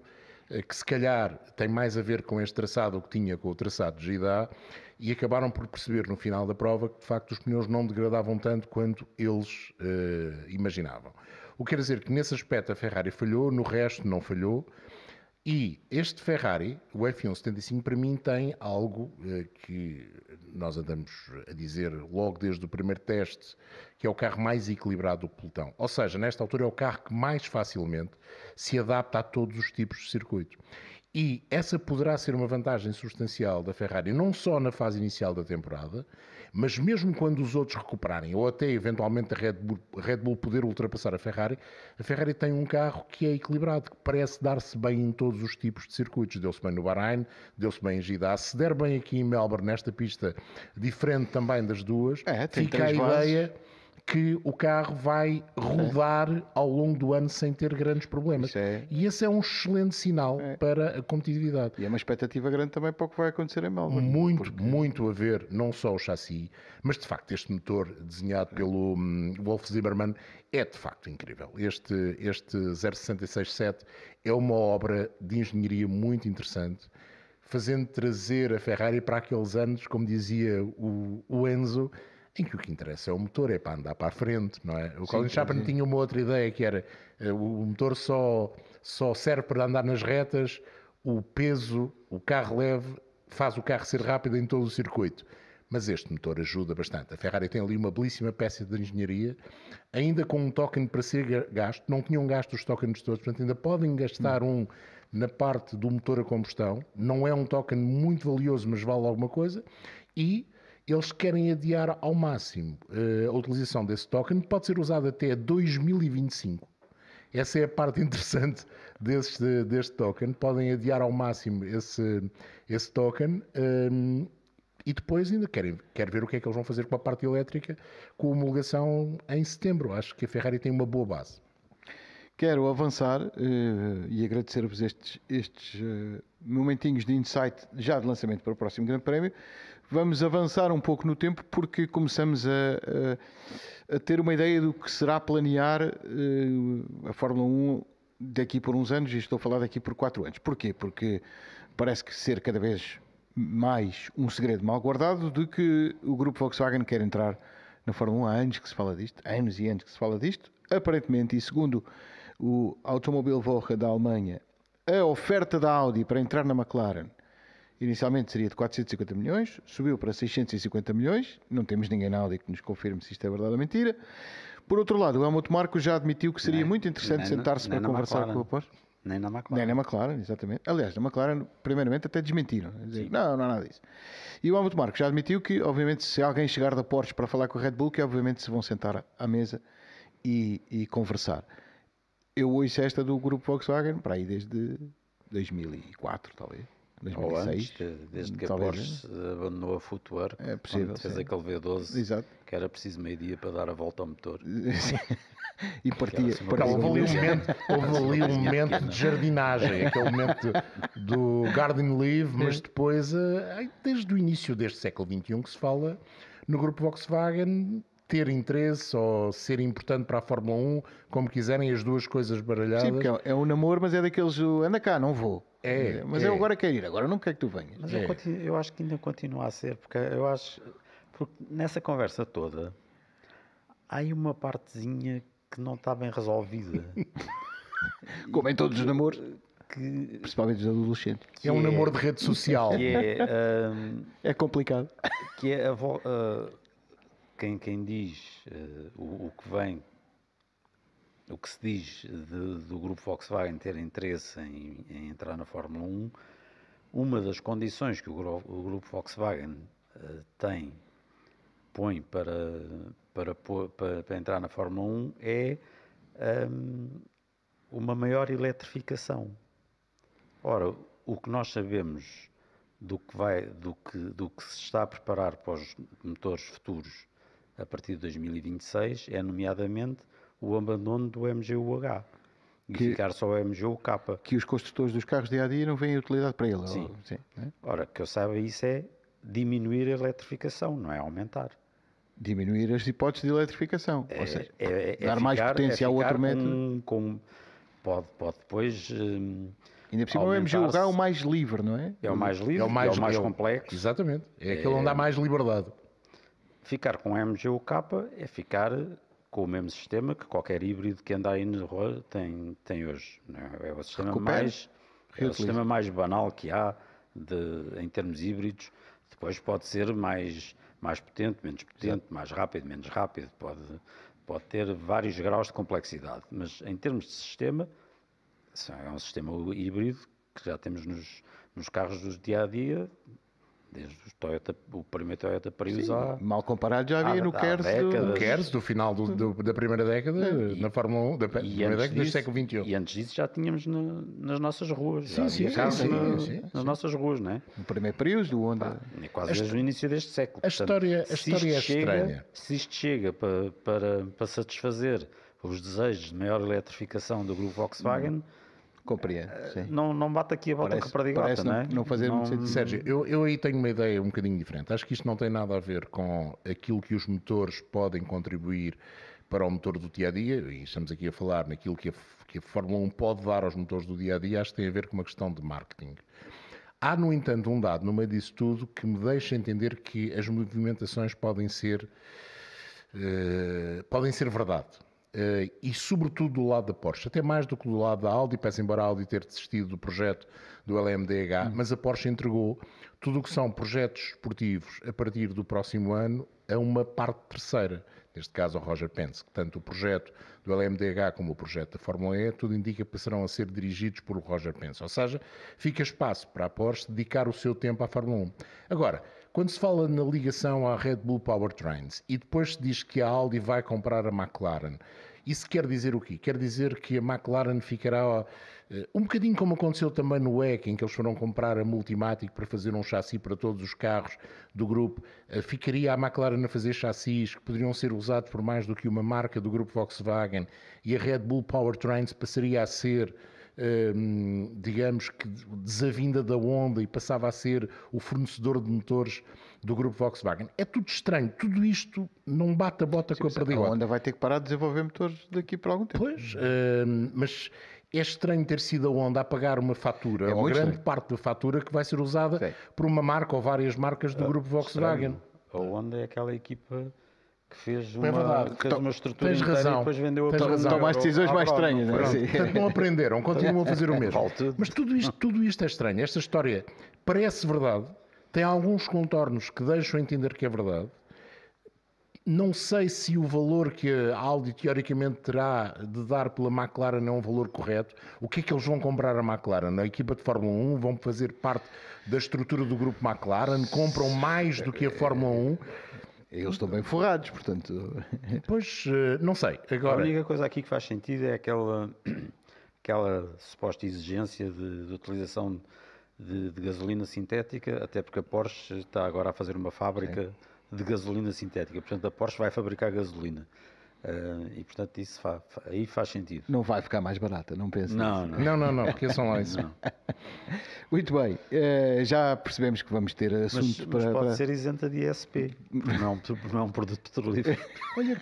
eh, que se calhar tem mais a ver com este traçado do que tinha com o traçado de Jeddah, e acabaram por perceber no final da prova que de facto os pneus não degradavam tanto quanto eles eh, imaginavam. O que quer dizer que nesse aspecto a Ferrari falhou, no resto não falhou. E este Ferrari, o F1 75, para mim tem algo eh, que nós andamos a dizer logo desde o primeiro teste, que é o carro mais equilibrado do pelotão. Ou seja, nesta altura é o carro que mais facilmente se adapta a todos os tipos de circuito. E essa poderá ser uma vantagem substancial da Ferrari, não só na fase inicial da temporada, mas mesmo quando os outros recuperarem, ou até eventualmente a Red Bull, Red Bull poder ultrapassar a Ferrari, a Ferrari tem um carro que é equilibrado, que parece dar-se bem em todos os tipos de circuitos. Deu-se bem no Bahrein, deu-se bem em Jeddah, se der bem aqui em Melbourne, nesta pista, diferente também das duas, É, fica a três bases. Que o carro vai rodar ao longo do ano sem ter grandes problemas. É- E esse é um excelente sinal para a competitividade. E é uma expectativa grande também para o que vai acontecer em Melbourne. Muito, muito a ver, não só o chassi, mas de facto este motor desenhado pelo hum, Wolf Zimmermann é de facto incrível. Este, este 0667 é uma obra de engenharia muito interessante, fazendo trazer a Ferrari para aqueles anos, como dizia o, o Enzo, em que o que interessa é o motor, é para andar para a frente, não é? O Colin Chapman tinha uma outra ideia que era eh, o motor só, só serve para andar nas retas, o peso, o carro leve, faz o carro ser rápido em todo o circuito. Mas este motor ajuda bastante. A Ferrari tem ali uma belíssima peça de engenharia, ainda com um token para ser ga- gasto. Não tinham gasto os tokens todos, portanto ainda podem gastar um na parte do motor a combustão. Não é um token muito valioso, mas vale alguma coisa. E eles querem adiar ao máximo eh, a utilização desse token. Pode ser usado até 2025. Essa é a parte interessante deste, deste token. Podem adiar ao máximo esse, esse token. hum, e depois ainda querem, quero ver o que é que eles vão fazer com a parte elétrica com a homologação em setembro. Acho que a Ferrari tem uma boa base. Quero avançar eh, e agradecer-vos estes, estes eh, momentinhos de insight já de lançamento para o próximo Grande Prémio. Vamos avançar um pouco no tempo porque começamos a, a ter uma ideia do que será planear uh, a Fórmula 1 daqui por uns anos, e estou a falar daqui por quatro anos. Porquê? Porque parece que ser cada vez mais um segredo mal guardado de que o grupo Volkswagen quer entrar na Fórmula 1 há anos que se fala disto, há anos e anos que se fala disto, aparentemente, e segundo o Automobilwoche da Alemanha, a oferta da Audi para entrar na McLaren inicialmente seria de 450 milhões, subiu para 650 milhões, não temos ninguém na Audi que nos confirme se isto é verdade ou mentira. Por outro lado, o Helmut Marko já admitiu que seria nem, muito interessante sentar-se para conversar McLaren. com o após. Nem na McLaren. Nem na McLaren, exatamente. Aliás, na McLaren, primeiramente, até desmentiram. Dizer, não, não há nada disso. E o Helmut Marko já admitiu que, obviamente, se alguém chegar da Porsche para falar com a Red Bull, que obviamente se vão sentar à mesa e, e conversar. Eu ouço esta do grupo Volkswagen para aí desde 2004, talvez. 2006. Ou antes, desde que a Porsche abandonou a Footwear, é possível, fez sim. aquele V12, Exato. que era preciso meio dia para dar a volta ao motor. e partia. Assim, partia houve ali um momento, houve ali um momento de jardinagem, aquele momento do garden leave, mas depois, eh, desde o início deste século XXI, que se fala no grupo Volkswagen ter interesse ou ser importante para a Fórmula 1, como quiserem, as duas coisas baralhadas. Sim, porque é um namoro, mas é daqueles, anda cá, não vou. É, mas é. eu agora quero ir, agora não quero que tu venhas. Mas é. eu, continuo, eu, acho que ainda continua a ser, porque eu acho, porque nessa conversa toda, há aí uma partezinha que não está bem resolvida. Como em todos os namoros. Que, principalmente os adolescentes. É um é, namoro de rede social. É, um, é complicado. Que é a, uh, quem, quem diz uh, o, o, que vem, o que se diz de, do grupo Volkswagen ter interesse em, em, entrar na Fórmula 1, uma das condições que o, o grupo Volkswagen uh, tem, põe para, para, para, para, entrar na Fórmula 1 é um, uma maior eletrificação. Ora, o que nós sabemos do que, vai, do, que, do que se está a preparar para os motores futuros a partir de 2026 é, nomeadamente, o abandono do MGUH e que, ficar só o MGUK. Que os construtores dos carros de dia não veem utilidade para ele. Sim. Ou, sim né? Ora, que eu saiba, isso é diminuir a eletrificação, não é aumentar. Diminuir as hipóteses de eletrificação. É, ou seja, é, é, é dar mais ficar, potência ao outro método. Com, pode, pode depois. Hum, Ainda por cima o MGUH é o mais livre, não é? É o mais livre, é o mais, é o mais complexo. Exatamente. É aquele onde há mais liberdade. Ficar com MGUK é ficar com o mesmo sistema que qualquer híbrido que anda aí na rua tem, tem hoje. É? é o sistema mais é o sistema mais banal que há de, em termos híbridos. Depois pode ser mais, mais potente, menos potente, mais rápido, menos rápido. Pode, pode ter vários graus de complexidade. Mas em termos de sistema, é um sistema híbrido que já temos nos, nos carros do dia a dia desde o, Toyota, o primeiro Toyota Prius há... Mal comparado já havia há, no Kers do... Kers, do final do, do, da primeira década, e, na Fórmula 1, da primeira década disso, do século XXI. E antes disso já tínhamos no, nas nossas ruas. Sim, sim, sim, sim, na, sim, Nas nossas ruas, não é? O primeiro Prius do Honda. é quase a desde o início deste século. A história, Portanto, a história é chega, estranha. Se isto chega para, para, para satisfazer os desejos de maior eletrificação do grupo Volkswagen... Hum Compreendo. Sim. Não, não bate aqui a volta parece, com a perdigota, não, é? Não fazer não, muito sentido. Sérgio, eu, eu aí tenho uma ideia um bocadinho diferente. Acho que isto não tem nada a ver com aquilo que os motores podem contribuir para o motor do dia a dia, e estamos aqui a falar naquilo que a, que a Fórmula 1 pode dar aos motores do dia a dia, acho que tem a ver com uma questão de marketing. Há, no entanto, um dado no meio disso tudo que me deixa entender que as movimentações podem ser, uh, podem ser verdade. Uh, e sobretudo do lado da Porsche, até mais do que do lado da Audi, peço embora a Audi ter desistido do projeto do LMDH, hum. mas a Porsche entregou tudo o que são projetos esportivos a partir do próximo ano a uma parte terceira, neste caso ao Roger Penske. Tanto o projeto do LMDH como o projeto da Fórmula E, tudo indica que passarão a ser dirigidos por Roger Penske. Ou seja, fica espaço para a Porsche dedicar o seu tempo à Fórmula 1. Agora, quando se fala na ligação à Red Bull Powertrains e depois se diz que a Audi vai comprar a McLaren, isso quer dizer o quê? Quer dizer que a McLaren ficará uh, um bocadinho como aconteceu também no EC, em que eles foram comprar a Multimatic para fazer um chassi para todos os carros do grupo. Uh, ficaria a McLaren a fazer chassis que poderiam ser usados por mais do que uma marca do grupo Volkswagen e a Red Bull Powertrains passaria a ser digamos que desavinda da Honda e passava a ser o fornecedor de motores do grupo Volkswagen. É tudo estranho, tudo isto não bate a bota com a A perdigota. Honda vai ter que parar de desenvolver motores daqui por algum tempo. Pois, hum, mas é estranho ter sido a Honda a pagar uma fatura, É ou grande estranho. parte da fatura que vai ser usada Sim. por uma marca ou várias marcas do grupo Volkswagen. A Honda é aquela equipa que fez É uma, verdade. fez Então, uma estrutura tens inteira razão. e depois vendeu a Tens razão. um Tomar euro decisões mais estranhas, não é? Portanto, não aprenderam, continuam a fazer o mesmo. Vale tudo. Mas tudo isto, tudo isto é estranho. Esta história parece verdade, tem alguns contornos que deixam entender que é verdade. Não sei se o valor que a Audi teoricamente terá de dar pela McLaren é um valor correto. O que é que eles vão comprar a McLaren? A equipa de Fórmula 1 vão fazer parte da estrutura do grupo McLaren? Compram mais do que a Fórmula 1? Eles estão bem forrados, portanto. Pois, eh, não sei. A Agora, única coisa aqui que faz sentido é aquela, aquela suposta exigência de, de utilização de, de gasolina sintética, até porque a Porsche está agora a fazer uma fábrica de gasolina sintética. Portanto, a Porsche vai fabricar gasolina. Ah, e, portanto, isso fa- fa- aí faz sentido. Não vai ficar mais barata, não penso. Não, não. não, não, não, porque são lá isso. Muito bem, eh, já percebemos que vamos ter Mas, assunto mas para. pode para- ser isenta de ISP, não é um, não é um produto petrolífero. Olha,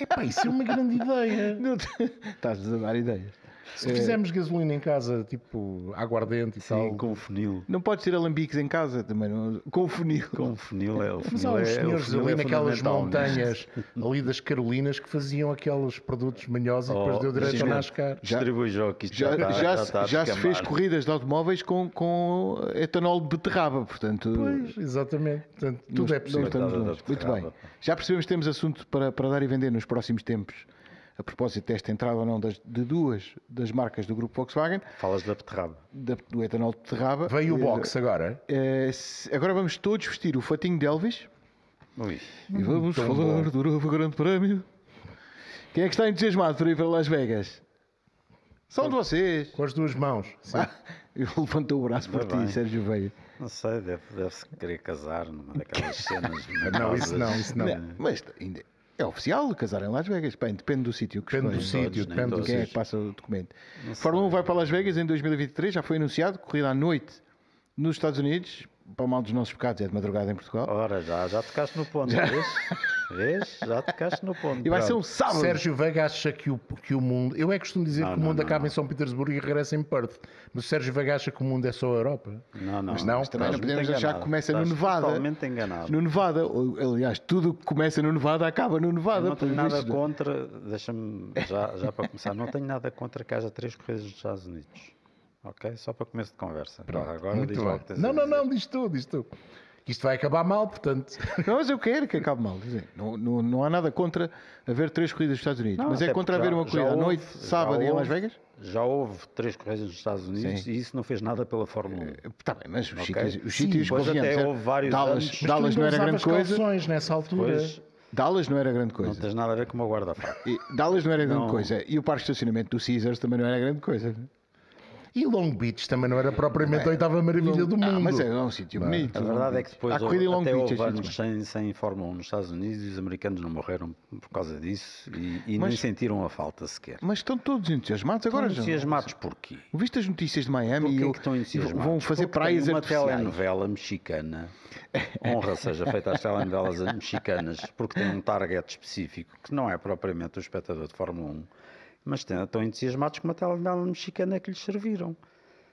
epá, isso é uma grande ideia. Não te- Estás a dar ideias. Se fizermos gasolina em casa, tipo aguardente e Sim, tal. com funil. Não podes ter alambiques em casa também, não- com funil. Com funil é o Mas há funil. uns é, senhores funil ali é naquelas montanhas ali das Carolinas que faziam aqueles produtos manhosos e depois Oh, deu direito sim. ao NASCAR. Distribui já Já, já, está, já, já se- já se fez corridas de automóveis com, com etanol de beterraba, portanto. Pois, exatamente. Portanto, tudo é não possível. Muito bem. Já percebemos que temos assunto para, para dar e vender nos próximos tempos. A propósito desta entrada ou não das, de duas das marcas do grupo Volkswagen, Falas da beterraba. da- do etanol de beterraba. Veio o Eh, box agora. se- agora vamos todos vestir o fatinho de Elvis Ui, e vamos tão falar bom. do novo Grande Prémio. Quem é que está entusiasmado para ir para Las Vegas? São de vocês. Com as duas mãos. Ah, ele levantou o braço por ti. Sérgio Veio. não sei, deve- deve-se querer casar numa daquelas cenas. Não, isso não, isso não. Não, mas ainda é oficial casar em Las Vegas. Bem, depende do sítio que Depende do sítio, nem depende do todos. Quem é que sítio. passa o documento? Fórmula 1 vai para Las Vegas em 2023, já foi anunciado, corrida à noite nos Estados Unidos, para o mal dos nossos pecados, é de madrugada em Portugal. Ora, já, já tocaste no ponto, vês? Vês? Já tocaste no ponto. E vai ser um sábado. Sérgio Veiga acha que o, que o mundo. Eu é que costumo dizer Não, que o mundo não, acaba não. em São Petersburgo e regressa em Perth. Mas o Sérgio Veiga acha que o mundo é só a Europa. Não, não. Mas não, estás também não podemos achar que enganado. começa no Estás Nevada. Totalmente enganado. No Nevada, aliás, tudo que começa no Nevada acaba no Nevada. Eu não tenho nada vistos. contra, deixa-me já, já para começar, não tenho nada contra que haja três corridas nos Estados Unidos. Ok? Só para começo de conversa. Pronto, Agora muito diz bem. Não, não, não, diz tu, diz tu. Isto vai acabar mal, portanto. Não, mas eu quero que acabe mal. dizer, Não, não, não há nada contra haver três corridas nos Estados Unidos. Não, mas é contra haver já- uma corrida à noite, sábado, em Las Vegas? Já houve três corridas nos Estados Unidos Sim. e isso não fez nada pela Fórmula 1. Está bem, mas os Ok. sítios, os Sim, sítios convenhamos, até houve vários Dallas, anos. Dallas não era grande coisa. nessa altura. Pois, Dallas não era grande não coisa. tens nada a ver com uma guarda-faca. E Dallas não era grande Não. coisa. E o parque de estacionamento do Caesars também não era grande coisa. E Long Beach também não era propriamente a oitava maravilha do mundo. Ah, mas é um sítio bonito. A verdade é que depois corrida em Long até Beach. houve é anos sem, sem Fórmula 1 nos Estados Unidos e os americanos não morreram por causa disso e, e Mas- nem sentiram a falta sequer. Mas estão todos entusiasmados agora. Estão já. entusiasmados porquê? Viste as notícias de Miami Porquê e eu- que estão entusiasmados? vão fazer Porque praias tem uma artificiais. telenovela mexicana, honra seja feita às telenovelas mexicanas, porque tem um target específico, que não é propriamente o espectador de Fórmula 1, mas estão entusiasmados com uma telenovela mexicana que lhes serviram.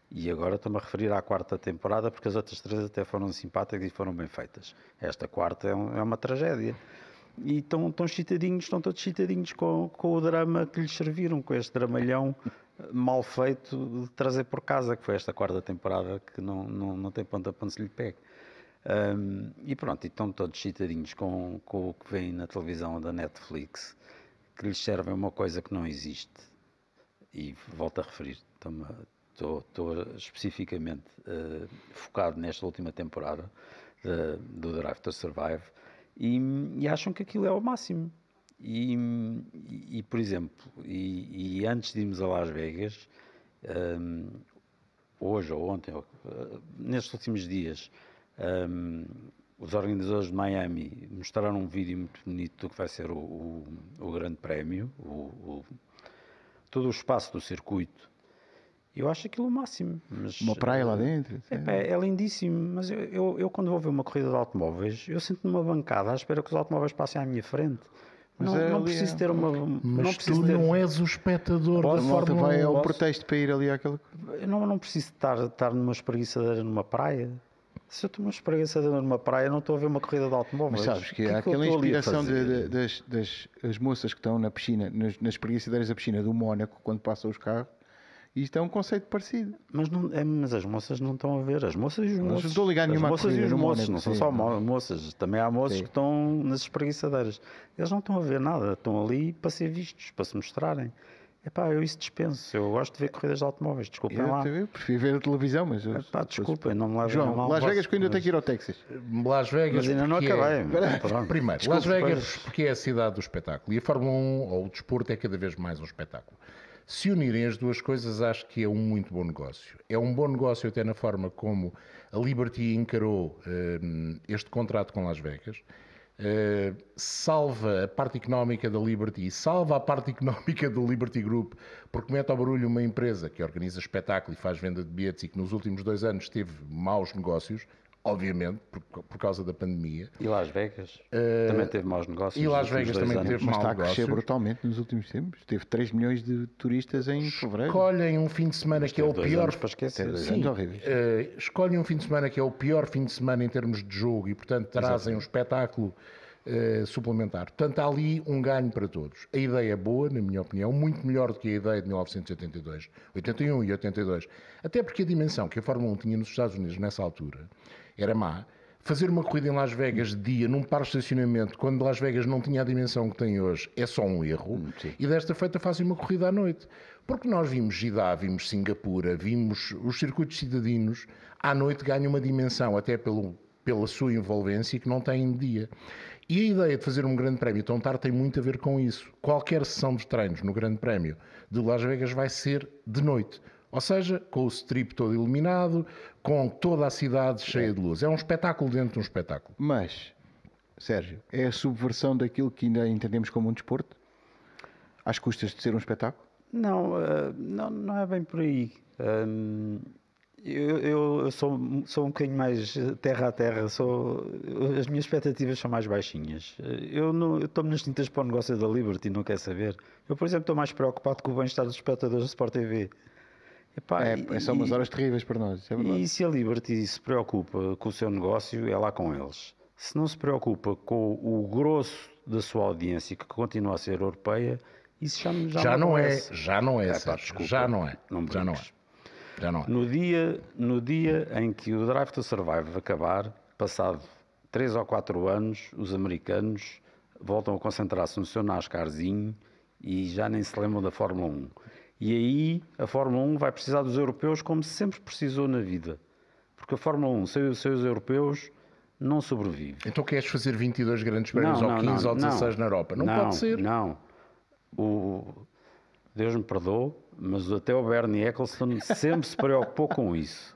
E agora estou-me a referir à quarta temporada, porque as outras três até foram simpáticas e foram bem feitas. Esta quarta é, um- é uma tragédia. E estão, estão chitadinhos, estão todos chitadinhos com, com o drama que lhes serviram, com este dramalhão mal feito de trazer por casa, que foi esta quarta temporada que não, não, não tem ponta para onde se lhe pegue. Ahm, e pronto, e estão todos chitadinhos com, com o que vem na televisão da Netflix, que lhes servem uma coisa que não existe. E volto a referir, estou estou especificamente eh, focado nesta última temporada eh, do Drive to Survive e, e acham que aquilo é o máximo. E, e- e, por exemplo, e, antes de irmos a Las Vegas, ehm, hoje ou ontem, ou, eh, nestes últimos dias, ehm, os organizadores de Miami mostraram um vídeo muito bonito do que vai ser o, o, o Grande Prémio, o- o- todo o espaço do circuito. Eu acho aquilo o máximo. Mas, Uma praia lá dentro. Epá, é, é lindíssimo, mas eu, eu, eu quando vou ver uma corrida de automóveis, eu sinto-me numa bancada à espera que os automóveis passem à minha frente. Mas não, é não preciso é. ter uma. Mas não tu preciso ter, não és o espectador Posso- da Fórmula vai 1. ao posso- pretexto para ir ali àquela. Eu não, não preciso estar, estar numa espreguiçadeira numa praia. Se eu estou numa espreguiçadeira numa praia, não estou a ver uma corrida de automóveis. Mas sabes que, O há é eu aquela inspiração de- de- das, das as moças que estão na piscina, nas, nas preguiçadeiras da piscina do Mónaco, quando passam os carros, e isto é um conceito parecido. Mas, não, é, mas as moças não estão a ver. As moças e os moços. não estou a ligar as nenhuma moças e os moços, não são só mo- moças. Também há moços Sim. que estão nas espreguiçadeiras. Eles não estão a ver nada. Estão ali para ser vistos, para se mostrarem. Epá, eu isso dispenso. Eu gosto de ver corridas de automóveis. Desculpem Eu, lá. eu prefiro ver a televisão, mas. eu- Epá, desculpem, não me levem João, mal. Las Vegas que eu ainda tenho que ir ao Texas. Las Vegas. Mas ainda não é- acabei. Pronto. Primeiro, Desculpe, Las Vegas, pois. porque é a cidade do espetáculo. E a Fórmula 1 ou o desporto é cada vez mais um espetáculo. Se unirem as duas coisas, acho que é um muito bom negócio. É um bom negócio até na forma como a Liberty encarou hum, este contrato com Las Vegas. Uh, salva a parte económica da Liberty, salva a parte económica do Liberty Group, porque mete ao barulho uma empresa que organiza espetáculo e faz venda de bilhetes e que nos últimos dois anos teve maus negócios, obviamente, por, por causa da pandemia. E Las Vegas? também teve maus negócios. e Las Vegas dois também anos. teve Mas mau está a crescer brutalmente nos últimos tempos. Teve 3 milhões de turistas em fevereiro. Escolhem um fim de semana que é o pior. anos para esquecer. Sim, eh, escolhem um fim de semana que é o pior fim de semana em termos de jogo e, portanto, trazem um espetáculo eh, suplementar. Portanto, há ali um ganho para todos. A ideia é boa, na minha opinião, muito melhor do que a ideia de 1982, 81 e 82. Até porque a dimensão que a Fórmula 1 tinha nos Estados Unidos nessa altura era má. Fazer uma corrida em Las Vegas de dia, num parque de estacionamento, quando Las Vegas não tinha a dimensão que tem hoje, é só um erro. E desta feita fazem uma corrida à noite. Porque nós vimos Jeddah, vimos Singapura, vimos os circuitos cidadinos, à noite ganham uma dimensão, até pelo, pela sua envolvência, que não têm de dia. E a ideia de fazer um grande prémio tão tarde tem muito a ver com isso. Qualquer sessão de treinos no grande prémio de Las Vegas vai ser de noite. Ou seja, com o strip todo iluminado, com toda a cidade cheia de luz. É um espetáculo dentro de um espetáculo. Mas, Sérgio, é a subversão daquilo que ainda entendemos como um desporto? Às custas de ser um espetáculo? Não, eh, não, não é bem por aí. Hum, eu eu- eu sou, sou um bocadinho mais terra a terra, sou, as minhas expectativas são mais baixinhas. Eh, Eu estou-me nas tintas para o negócio da Liberty, não quer saber. Eu, por exemplo, estou mais preocupado com o bem-estar dos espectadores da Sport TV. Epá, É, e- são umas horas terríveis para nós, isso é verdade. E se a Liberty se preocupa com o seu negócio, é lá com eles. Se não se preocupa com o grosso da sua audiência, que continua a ser europeia, isso já, já, Já, não é, já não é, É, pá, desculpa. já não é, Não já não é, já não é. No dia, no dia em que o Drive to Survive acabar, passado 3 ou 4 anos, os americanos voltam a concentrar-se no seu NASCARzinho e já nem se lembram da Fórmula 1. E aí a Fórmula 1 vai precisar dos europeus como sempre precisou na vida. Porque a Fórmula 1 sem, os- sem os europeus não sobrevive. Então queres fazer 22 grandes prémios ou 15 ou 16 na Europa? Não, pode ser. Não. O, Deus me perdoe, mas até o Bernie Eccleston sempre se preocupou com isso.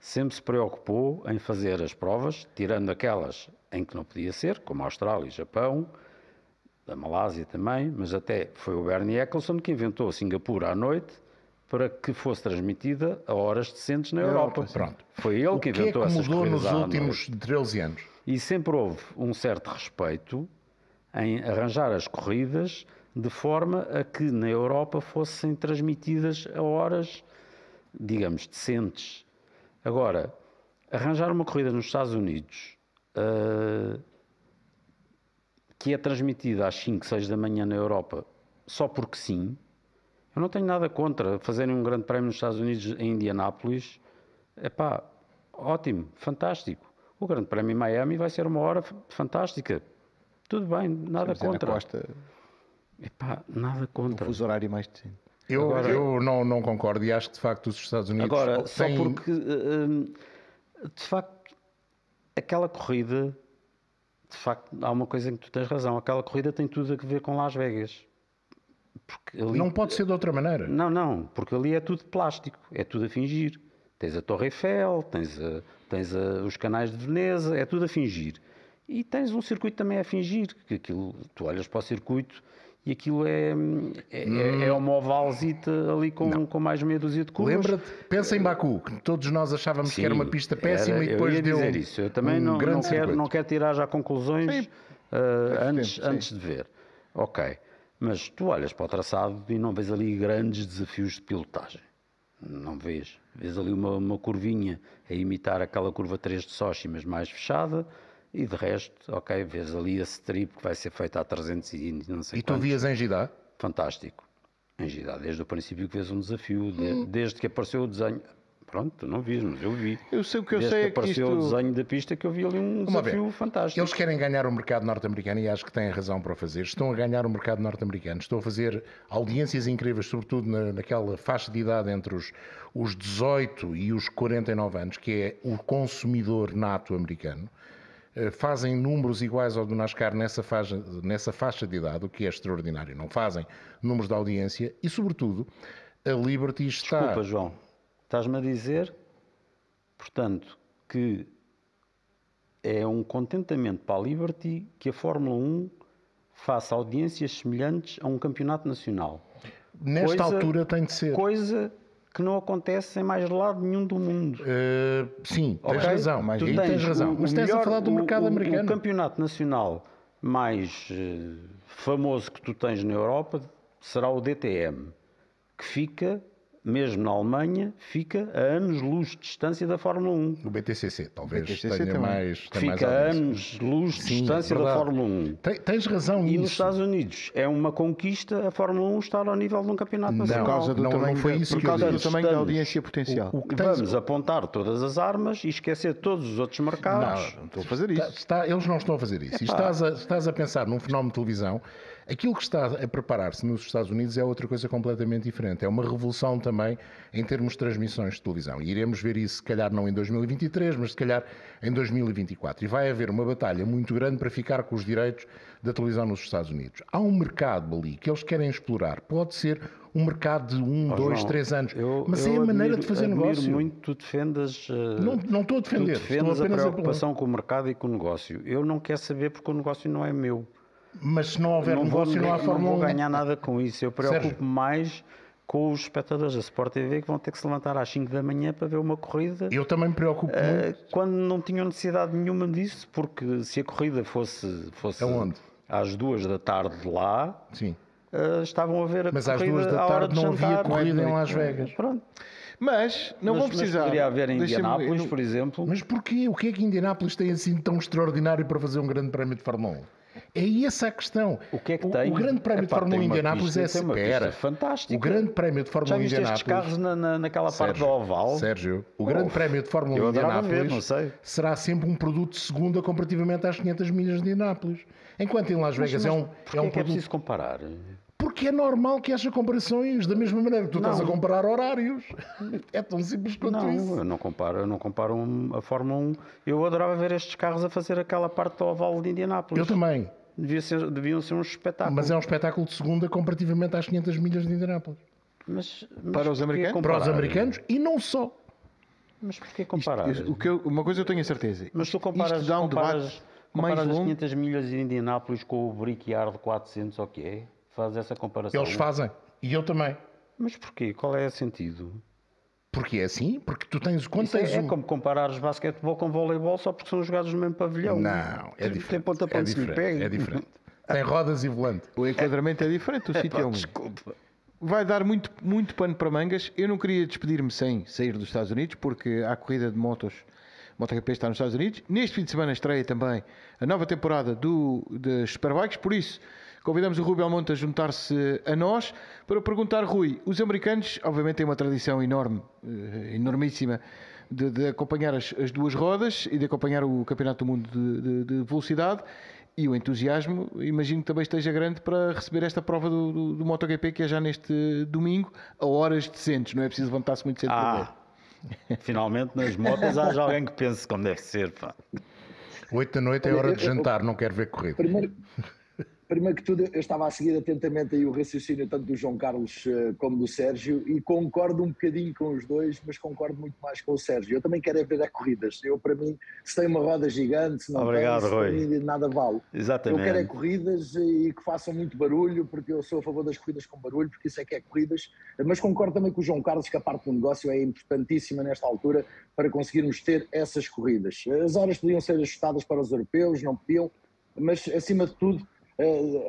Sempre se preocupou em fazer as provas, tirando aquelas em que não podia ser, como a Austrália e Japão, da Malásia também, mas até foi o Bernie Eccleston que inventou Singapura à noite para que fosse transmitida a horas decentes na Europa. Pronto. Foi ele O que que é inventou que essas mudou corridas nos últimos 13 anos? E sempre houve um certo respeito em arranjar as corridas de forma a que na Europa fossem transmitidas a horas, digamos, decentes. Agora, arranjar uma corrida nos Estados Unidos ah, que é transmitida às 5, 6 da manhã na Europa só porque sim, eu não tenho nada contra fazerem um grande prémio nos Estados Unidos em Indianápolis. É pá, ótimo, fantástico. O grande prémio em Miami vai ser uma hora fantástica. Tudo bem, nada Mas é na contra. costa, Epá, nada um contra. fuso horário mais decente. Eu, Agora- eu não, não concordo e acho que de facto os Estados Unidos Agora, só têm- porque, eh, eh, de facto, aquela corrida, de facto, há uma coisa em que tu tens razão, aquela corrida tem tudo a ver com Las Vegas. Porque ali- não pode ser de outra maneira. Não, não, porque ali é tudo plástico, é tudo a fingir. Tens a Torre Eiffel, tens, a- tens a- os canais de Veneza, é tudo a fingir. E tens um circuito também a fingir, que aquilo, tu olhas para o circuito e aquilo é, é, é, é uma ovalzita ali com, com mais meia dúzia de curvas. Lembra-te, pensa em Baku, que todos nós achávamos que era uma pista Sim, péssima era- e depois eu ia deu dizer isso. Eu também um não, não, quero, não quero tirar já conclusões Sim. ah, antes, tempo, sim. antes de ver. Ok. Mas tu olhas para o traçado e não vês ali grandes desafios de pilotagem. Não vês. Vês ali uma, uma curvinha a imitar aquela curva 3 de Sochi, mas mais fechada. E de resto, ok, vês ali a strip que vai ser feita a 300 e não sei E tu quantos. vias em Gidá? Fantástico. Em Gidá, desde o princípio que vês um desafio, de- Hum. desde que apareceu o desenho. Pronto, tu não vias, mas eu vi. Eu sei o que eu Desde sei que é que apareceu o isto... desenho da pista que eu vi ali um Vamos lá ver. desafio fantástico. Eles querem ganhar o mercado norte-americano e acho que têm razão para o fazer. Estão a ganhar o mercado norte-americano. Estão a fazer audiências incríveis, sobretudo na, naquela faixa de idade entre os, os 18 e os 49 anos, que é o consumidor nato americano. Eh, Fazem números iguais ao do NASCAR nessa faixa, nessa faixa de idade, o que é extraordinário. Não fazem números de audiência e, sobretudo, a Liberty está. Desculpa, João. Estás-me a dizer, portanto, que é um contentamento para a Liberty que a Fórmula 1 faça audiências semelhantes a um campeonato nacional. Nesta Coisa- altura tem de ser. Coisa que não acontece em mais lado nenhum do mundo. Eh, sim, tens Ok? razão. Mais Tu tens razão. o- Mas tens a falar do mercado o- americano. O campeonato nacional mais eh, famoso que tu tens na Europa será o DTM, que fica, mesmo na Alemanha, fica a anos-luz de distância da Fórmula 1. O BTCC, talvez BTCC tenha também. mais. Tem mais fica a anos-luz de Sim, distância da. Fórmula 1. Tem- Tens razão E nos. Estados Unidos é uma conquista a Fórmula 1 estar ao nível de um campeonato Não. nacional. Por causa do Não, não tamanho, foi da- isso por que eu causa do disse. tamanho da audiência potencial. O que tens- Vamos apontar todas as armas e esquecer todos os outros mercados. Não, não estou a fazer Está- isso. está- eles não estão a fazer isso. E estás a, estás a pensar num fenómeno de televisão. Aquilo que está a preparar-se nos Estados Unidos é outra coisa completamente diferente. É uma revolução também em termos de transmissões de televisão. E iremos ver isso, se calhar não em 2023, mas se calhar em 2024. E vai haver uma batalha muito grande para ficar com os direitos da televisão nos Estados Unidos. Há um mercado ali que eles querem explorar. Pode ser um mercado de um, Ó, dois, João, três anos. eu- mas é a maneira admiro- de fazer negócio. muito tu defendas, eh, Não, não estou a tu defender. Estou a apenas a preocupação com o mercado e com o negócio. Eu não quero saber porque o negócio não é meu. Mas se não houver não vou, negócio, não há não Fórmula vou 1. ganhar nada com isso. Eu preocupo Sérgio. mais com os espectadores da Sport TV que vão ter que se levantar às 5 da manhã para ver uma corrida. Eu também me preocupo eh, muito. quando não tinham necessidade nenhuma disso, porque se a corrida fosse, fosse Aonde? às duas da tarde lá, Sim. eh, estavam a ver a Mas às corrida duas da à hora tarde de não havia corrida em. Las Vegas. Pronto. Mas não mas, vou precisar. Mas poderia haver em Indianápolis, por exemplo. Mas porquê? O que é que Indianápolis tem assim tão extraordinário para fazer um grande prémio de Fórmula 1? É essa a questão. O que é que o, tem? O grande prémio Epá, de Fórmula 1 em tem uma Indianápolis é espera. fantástica. O grande prémio de Fórmula Já 1 em viste estes Indianápolis. carros na, na- naquela parte Sérgio, do oval? Sérgio, o grande Oh, prémio de Fórmula 1 eu em adorava ver, Indianápolis será sempre um produto de segunda comparativamente às 500 milhas de Indianápolis. Enquanto em Las Mas- Vegas mas é um, é um que é produto. preciso comparar? Porque é normal que haja comparações, da mesma maneira que tu estás a Não. comparar horários. É tão simples quanto Não, isso. eu não comparo, eu não comparo a Fórmula 1. Eu adorava ver estes carros a fazer aquela parte do oval de Indianápolis. Eu também. Devia ser, deviam ser um espetáculo. Mas é um espetáculo de segunda comparativamente às 500 milhas de Indianápolis. Mas- mas Para os americanos? Para os comparar? americanos e não só. Mas porquê comparar? Isto- o que eu- uma coisa eu tenho a certeza. Mas tu comparas, isto dá um comparas, debate comparas mais as longo. 500 milhas de Indianápolis com o Brickyard 400 ou o que é? Faz essa comparação. Eles fazem. E eu também. Mas porquê? Qual é o sentido? Porque é assim? Porque tu tens. Quando é, tens é um... como comparares basquetebol com voleibol só porque são jogados no mesmo pavilhão. Não, é Tem- diferente. Tem ponta para é se lhe diferente. É diferente. Tem rodas e volante. O enquadramento é diferente, o sítio é um. Desculpa. Vai dar muito, muito pano para mangas. Eu não queria despedir-me sem sair dos Estados Unidos, porque há corrida de motos. MotoGP está nos Estados Unidos. Neste fim de semana estreia também a nova temporada do, das Superbikes, por isso convidamos o Rui Belmonte a juntar-se a nós para perguntar, Rui, os americanos obviamente têm uma tradição enorme, eh, enormíssima, de, de acompanhar as, as duas rodas e de acompanhar o Campeonato do Mundo de, de- de Velocidade e o entusiasmo, imagino que também esteja grande para receber esta prova do, do, do MotoGP que é já neste domingo, a horas decentes, não é preciso levantar-se muito cedo para ver. Ah, finalmente nas motas haja alguém que pense como deve ser. Pá. 8 da noite é hora de jantar, não quero ver corrida. Primeiro, primeiro que tudo, eu estava a seguir atentamente aí o raciocínio tanto do João Carlos uh, como do Sérgio e concordo um bocadinho com os dois, mas concordo muito mais com o Sérgio. Eu também quero é ver a corridas. Eu, para mim, se tem uma roda gigante, se não Obrigado, tem, Rui. Mim, nada vale. Exatamente. Eu quero é corridas e que façam muito barulho, porque eu sou a favor das corridas com barulho, porque isso é que é corridas. Mas concordo também com o João Carlos que a parte do negócio é importantíssima nesta altura para conseguirmos ter essas corridas. As horas podiam ser ajustadas para os europeus, não podiam, mas acima de tudo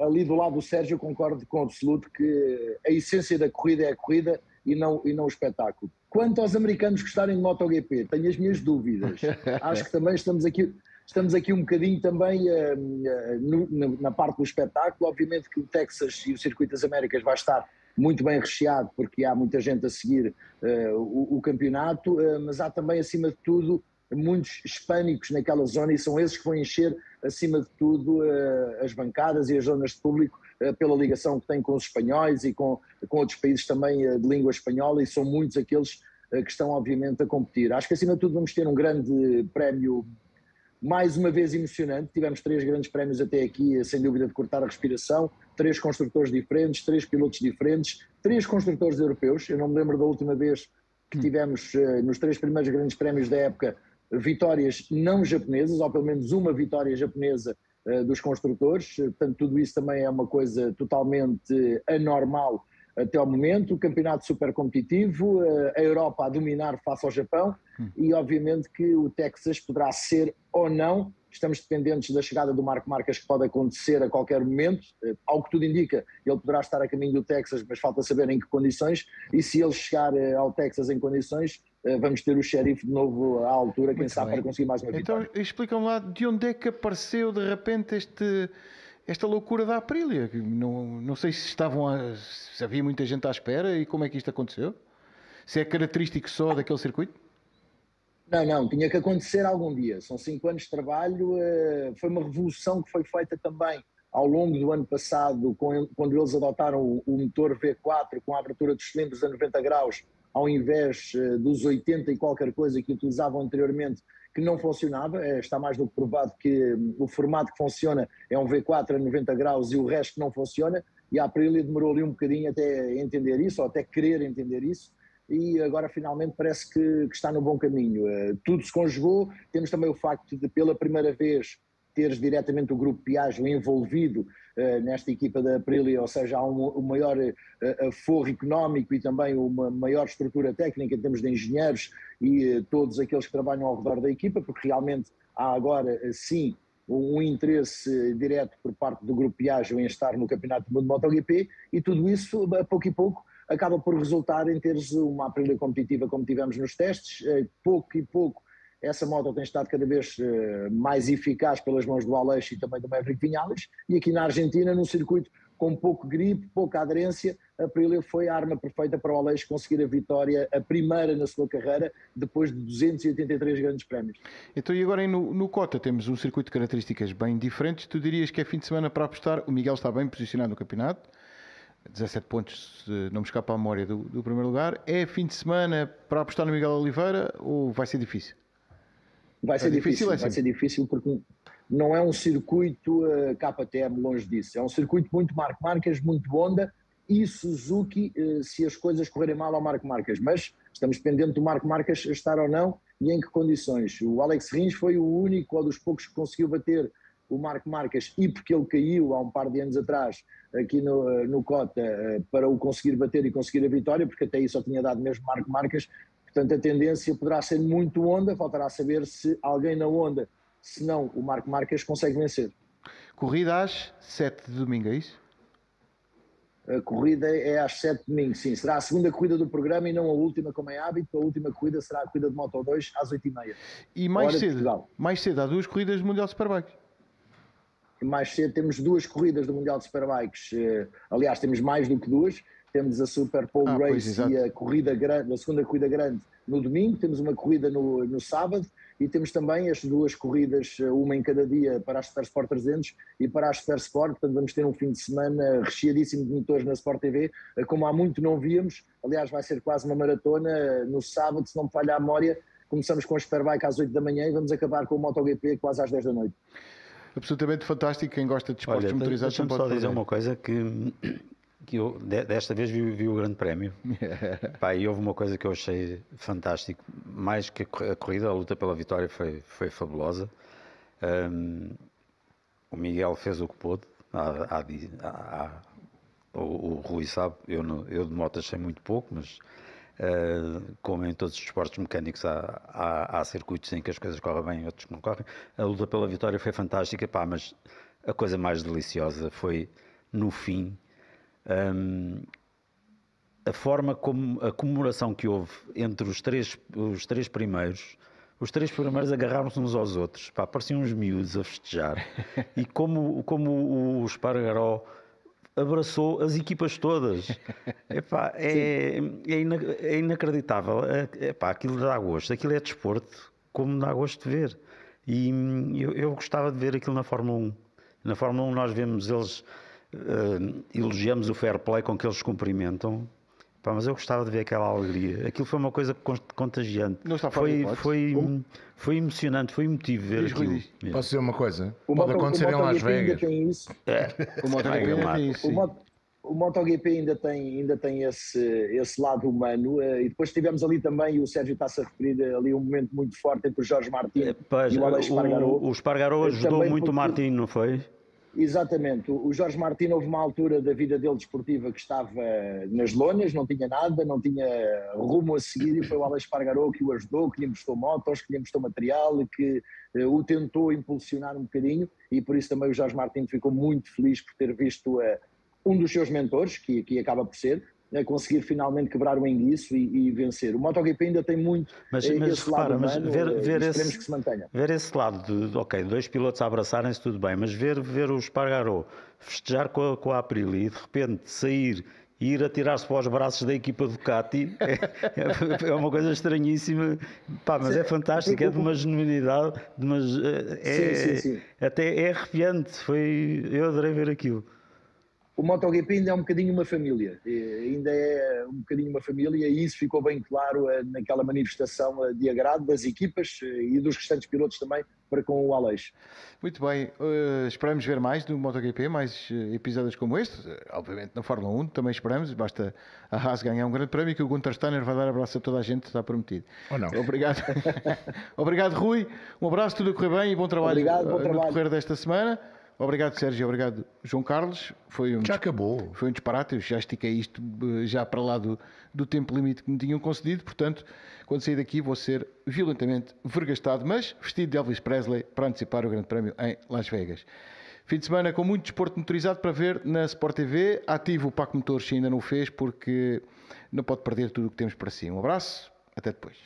ali do lado do Sérgio, eu concordo com o absoluto que a essência da corrida é a corrida e não, e não o espetáculo. Quanto aos americanos gostarem de MotoGP, tenho as minhas dúvidas. Acho que também estamos aqui, estamos aqui um bocadinho também uh, uh, no, na parte do espetáculo. Obviamente que o Texas e o Circuito das Américas vai estar muito bem recheado, porque há muita gente a seguir uh, o, o, campeonato, mas há também, acima de tudo, muitos hispânicos naquela zona e são esses que vão encher, acima de tudo, uh, as bancadas e as zonas de público pela ligação que têm com os espanhóis e com, com outros países também de língua espanhola e são muitos aqueles que estão, obviamente, a competir. Acho que, acima de tudo, vamos ter um grande prémio mais uma vez emocionante. Tivemos três grandes prémios até aqui, sem dúvida de cortar a respiração. Três construtores diferentes, três pilotos diferentes, três construtores europeus. Eu não me lembro da última vez que hum. tivemos nos três primeiros grandes prémios da época vitórias não japonesas, ou pelo menos uma vitória japonesa uh, dos construtores. Portanto, tudo isso também é uma coisa totalmente anormal até ao momento. O campeonato super competitivo, uh, a Europa a dominar face ao Japão hum. e, obviamente, que o Texas poderá ser ou não estamos dependentes da chegada do Marco Marques que pode acontecer a qualquer momento. Eh, ao que tudo indica, ele poderá estar a caminho do Texas, mas falta saber em que condições. E se ele chegar eh, ao Texas em condições, eh, vamos ter o xerife de novo à altura, quem Muito sabe, bem. para conseguir mais uma então, vitória. Então, explica-me lá de onde é que apareceu de repente este, esta loucura da Aprilia. Não, não sei se estavam a, se havia muita gente à espera e como é que isto aconteceu. Se é característico só daquele circuito? Não, não, tinha que acontecer algum dia. São cinco anos de trabalho. Eh, foi uma revolução que foi feita também ao longo do ano passado, quando eles adotaram o motor V4 com a abertura dos cilindros a 90 graus, ao invés eh, dos 80 e qualquer coisa que utilizavam anteriormente, que não funcionava. Eh, está mais do que provado que hum, o formato que funciona é um V4 a 90 graus e o resto não funciona. E a Aprilia demorou ali um bocadinho até entender isso, ou até querer entender isso e agora finalmente parece que, que está no bom caminho. Uh, tudo se conjugou, temos também o facto de pela primeira vez teres diretamente o grupo Piaggio envolvido uh, nesta equipa da Aprilia, ou seja, há um, um maior uh, forro económico e também uma maior estrutura técnica em termos de engenheiros e uh, todos aqueles que trabalham ao redor da equipa, porque realmente há agora sim um interesse direto por parte do grupo Piaggio em estar no Campeonato do Mundo MotoGP e tudo isso, a pouco e pouco, acaba por resultar em teres uma Aprilia competitiva como tivemos nos testes, eh, pouco e pouco essa moto tem estado cada vez eh, mais eficaz pelas mãos do Aleixo e também do Maverick Vinhales, e aqui na Argentina, num circuito com pouco gripe, pouca aderência, a Aprilia foi a arma perfeita para o Aleixo conseguir a vitória, a primeira na sua carreira, depois de 283 grandes prémios. Então e agora no, no Cota temos um circuito de características bem diferentes, tu dirias que é fim de semana para apostar, o Miguel está bem posicionado no campeonato, 17 pontos, se não me escapa a memória, do, do, primeiro lugar. É fim de semana para apostar no Miguel Oliveira ou vai ser difícil? Vai ser é difícil, difícil é vai ser difícil porque não é um circuito uh, KTM longe disso. É um circuito muito Marco Marques, muito Honda e Suzuki uh, se as coisas correrem mal ao Marco Marques. Mas estamos dependendo do Marco Marques estar ou não e em que condições. O Alex Rins foi o único ou dos poucos que conseguiu bater o Marco Marques e porque ele caiu há um par de anos atrás aqui no, eh, no Cota eh, para o conseguir bater e conseguir a vitória, porque até aí só tinha dado mesmo Marco Marques. Portanto, a tendência poderá ser muito onda, faltará saber se alguém na onda, se não o Marco Marques, consegue vencer. Corrida às 7 de domingo, é isso? A corrida é às 7 de domingo, sim. Será a segunda corrida do programa e não a última, como é hábito. A última corrida será a corrida de Moto 2 às 8h30. E mais cedo, mais cedo, há duas corridas do Mundial Superbike mais cedo temos duas corridas do Mundial de Superbikes, eh, aliás temos mais do que duas, temos a Super Pole ah, Race pois, e a corrida grande, a segunda corrida grande no domingo, temos uma corrida no, no sábado e temos também as duas corridas, eh, uma em cada dia para a Super Sport 300 e para a Super Sport, portanto vamos ter um fim de semana recheadíssimo de motores na Sport TV, eh, como há muito não víamos, aliás vai ser quase uma maratona no sábado, se não me falha a memória, começamos com a Superbike às 8 da manhã e vamos acabar com o MotoGP quase às 10 da noite. absolutamente fantástico. Quem gosta de esportes Olha, motorizados não pode só dizer uma coisa que, que eu de- desta vez vi, vi o Grande Prémio. Pá, e houve uma coisa que eu achei fantástico, mais que a cor- a corrida, a luta pela vitória foi, foi fabulosa. Ahm, o Miguel fez o que pôde. Há- há há- o, o Rui sabe, eu, não- eu de moto achei muito pouco, mas ah, como em todos os esportes mecânicos há circuitos em que as coisas correm bem e outros que não correm. A luta pela vitória foi fantástica, pá, mas a coisa mais deliciosa foi no fim. Ahm, a forma como a comemoração que houve entre os três, os três primeiros, os três primeiros agarraram-se uns aos outros, pá, pareciam uns miúdos a festejar. E como, como o Espargaró abraçou as equipas todas. Epá, é, é, ina- é inacreditável. É, epá, aquilo dá gosto, aquilo é desporto, como dá gosto de ver. E hum, eu, eu gostava de ver aquilo na Fórmula 1. Na Fórmula 1 nós vemos eles, eh, elogiamos o fair play com que eles cumprimentam. Pá, mas eu gostava de ver aquela alegria. Aquilo foi uma coisa con- contagiante. Não está fora de foi, hipótese. foi, foi emocionante, foi emotivo ver Diz, aquilo. diz. Posso dizer uma coisa? O Pode Moto- acontecer o em Las MotoGP ainda Vegas. tem isso. O MotoGP ainda tem isso. O, sim. Mot- o MotoGP ainda tem, ainda tem esse, esse lado humano eh, e depois tivemos ali também, e o Sérgio está-se a referir eh, ali um momento muito forte entre o Jorge Martins Pois, e o Alex Espargaró. o, o Espargaró ajudou muito o porque- Martin, não foi? Exatamente, o Jorge Martins houve uma altura da vida dele desportiva que estava nas lonas, não tinha nada, não tinha rumo a seguir e foi o Alex Espargaró que o ajudou, que lhe emprestou motos, que lhe emprestou material que eh, o tentou impulsionar um bocadinho e por isso também o Jorge Martins ficou muito feliz por ter visto eh, um dos seus mentores, que, que acaba por ser, a conseguir finalmente quebrar o enguiço e, e vencer. O MotoGP ainda tem muito Mas- eh, mas esse lado repara, mas ver- eh, ver esse- que se mantenha. Ver esse lado de, ok, dois pilotos a abraçarem-se, tudo bem, mas ver, ver o Espargaró festejar com a, com a Aprilia e de repente sair e ir atirar-se para os braços da equipa Ducati é, é uma coisa estranhíssima, Pá, mas é fantástico, é de uma genuinidade, de uma, é, Sim, sim, sim. até é arrepiante, foi, eu adorei ver aquilo. O MotoGP ainda é um bocadinho uma família, ainda é um bocadinho uma família e isso ficou bem claro eh, naquela manifestação eh, de agrado das equipas eh, e dos restantes pilotos também para com o Aleixo. Muito bem, eh, esperamos ver mais do MotoGP, mais episódios como este, obviamente na Fórmula 1 também esperamos, basta a Haas ganhar um grande prémio que o Gunter Steiner vai dar abraço a toda a gente, está prometido. Ou não? Obrigado. Obrigado, Rui. Um abraço, tudo a correr bem e bom trabalho Obrigado, bom eh, no trabalho. decorrer desta semana. Obrigado, Sérgio. Obrigado, João Carlos. Foi um, Já acabou. foi um disparate. Eu já estiquei isto eh, já para lá do, do tempo limite que me tinham concedido. Portanto, quando sair daqui, vou ser violentamente vergastado, mas vestido de Elvis Presley para antecipar o Grande Prémio em Las Vegas. Fim de semana com muito desporto motorizado para ver na Sport TV. Ativo o Paco Motores se ainda não o fez, porque não pode perder tudo o que temos para si. Um abraço, até depois.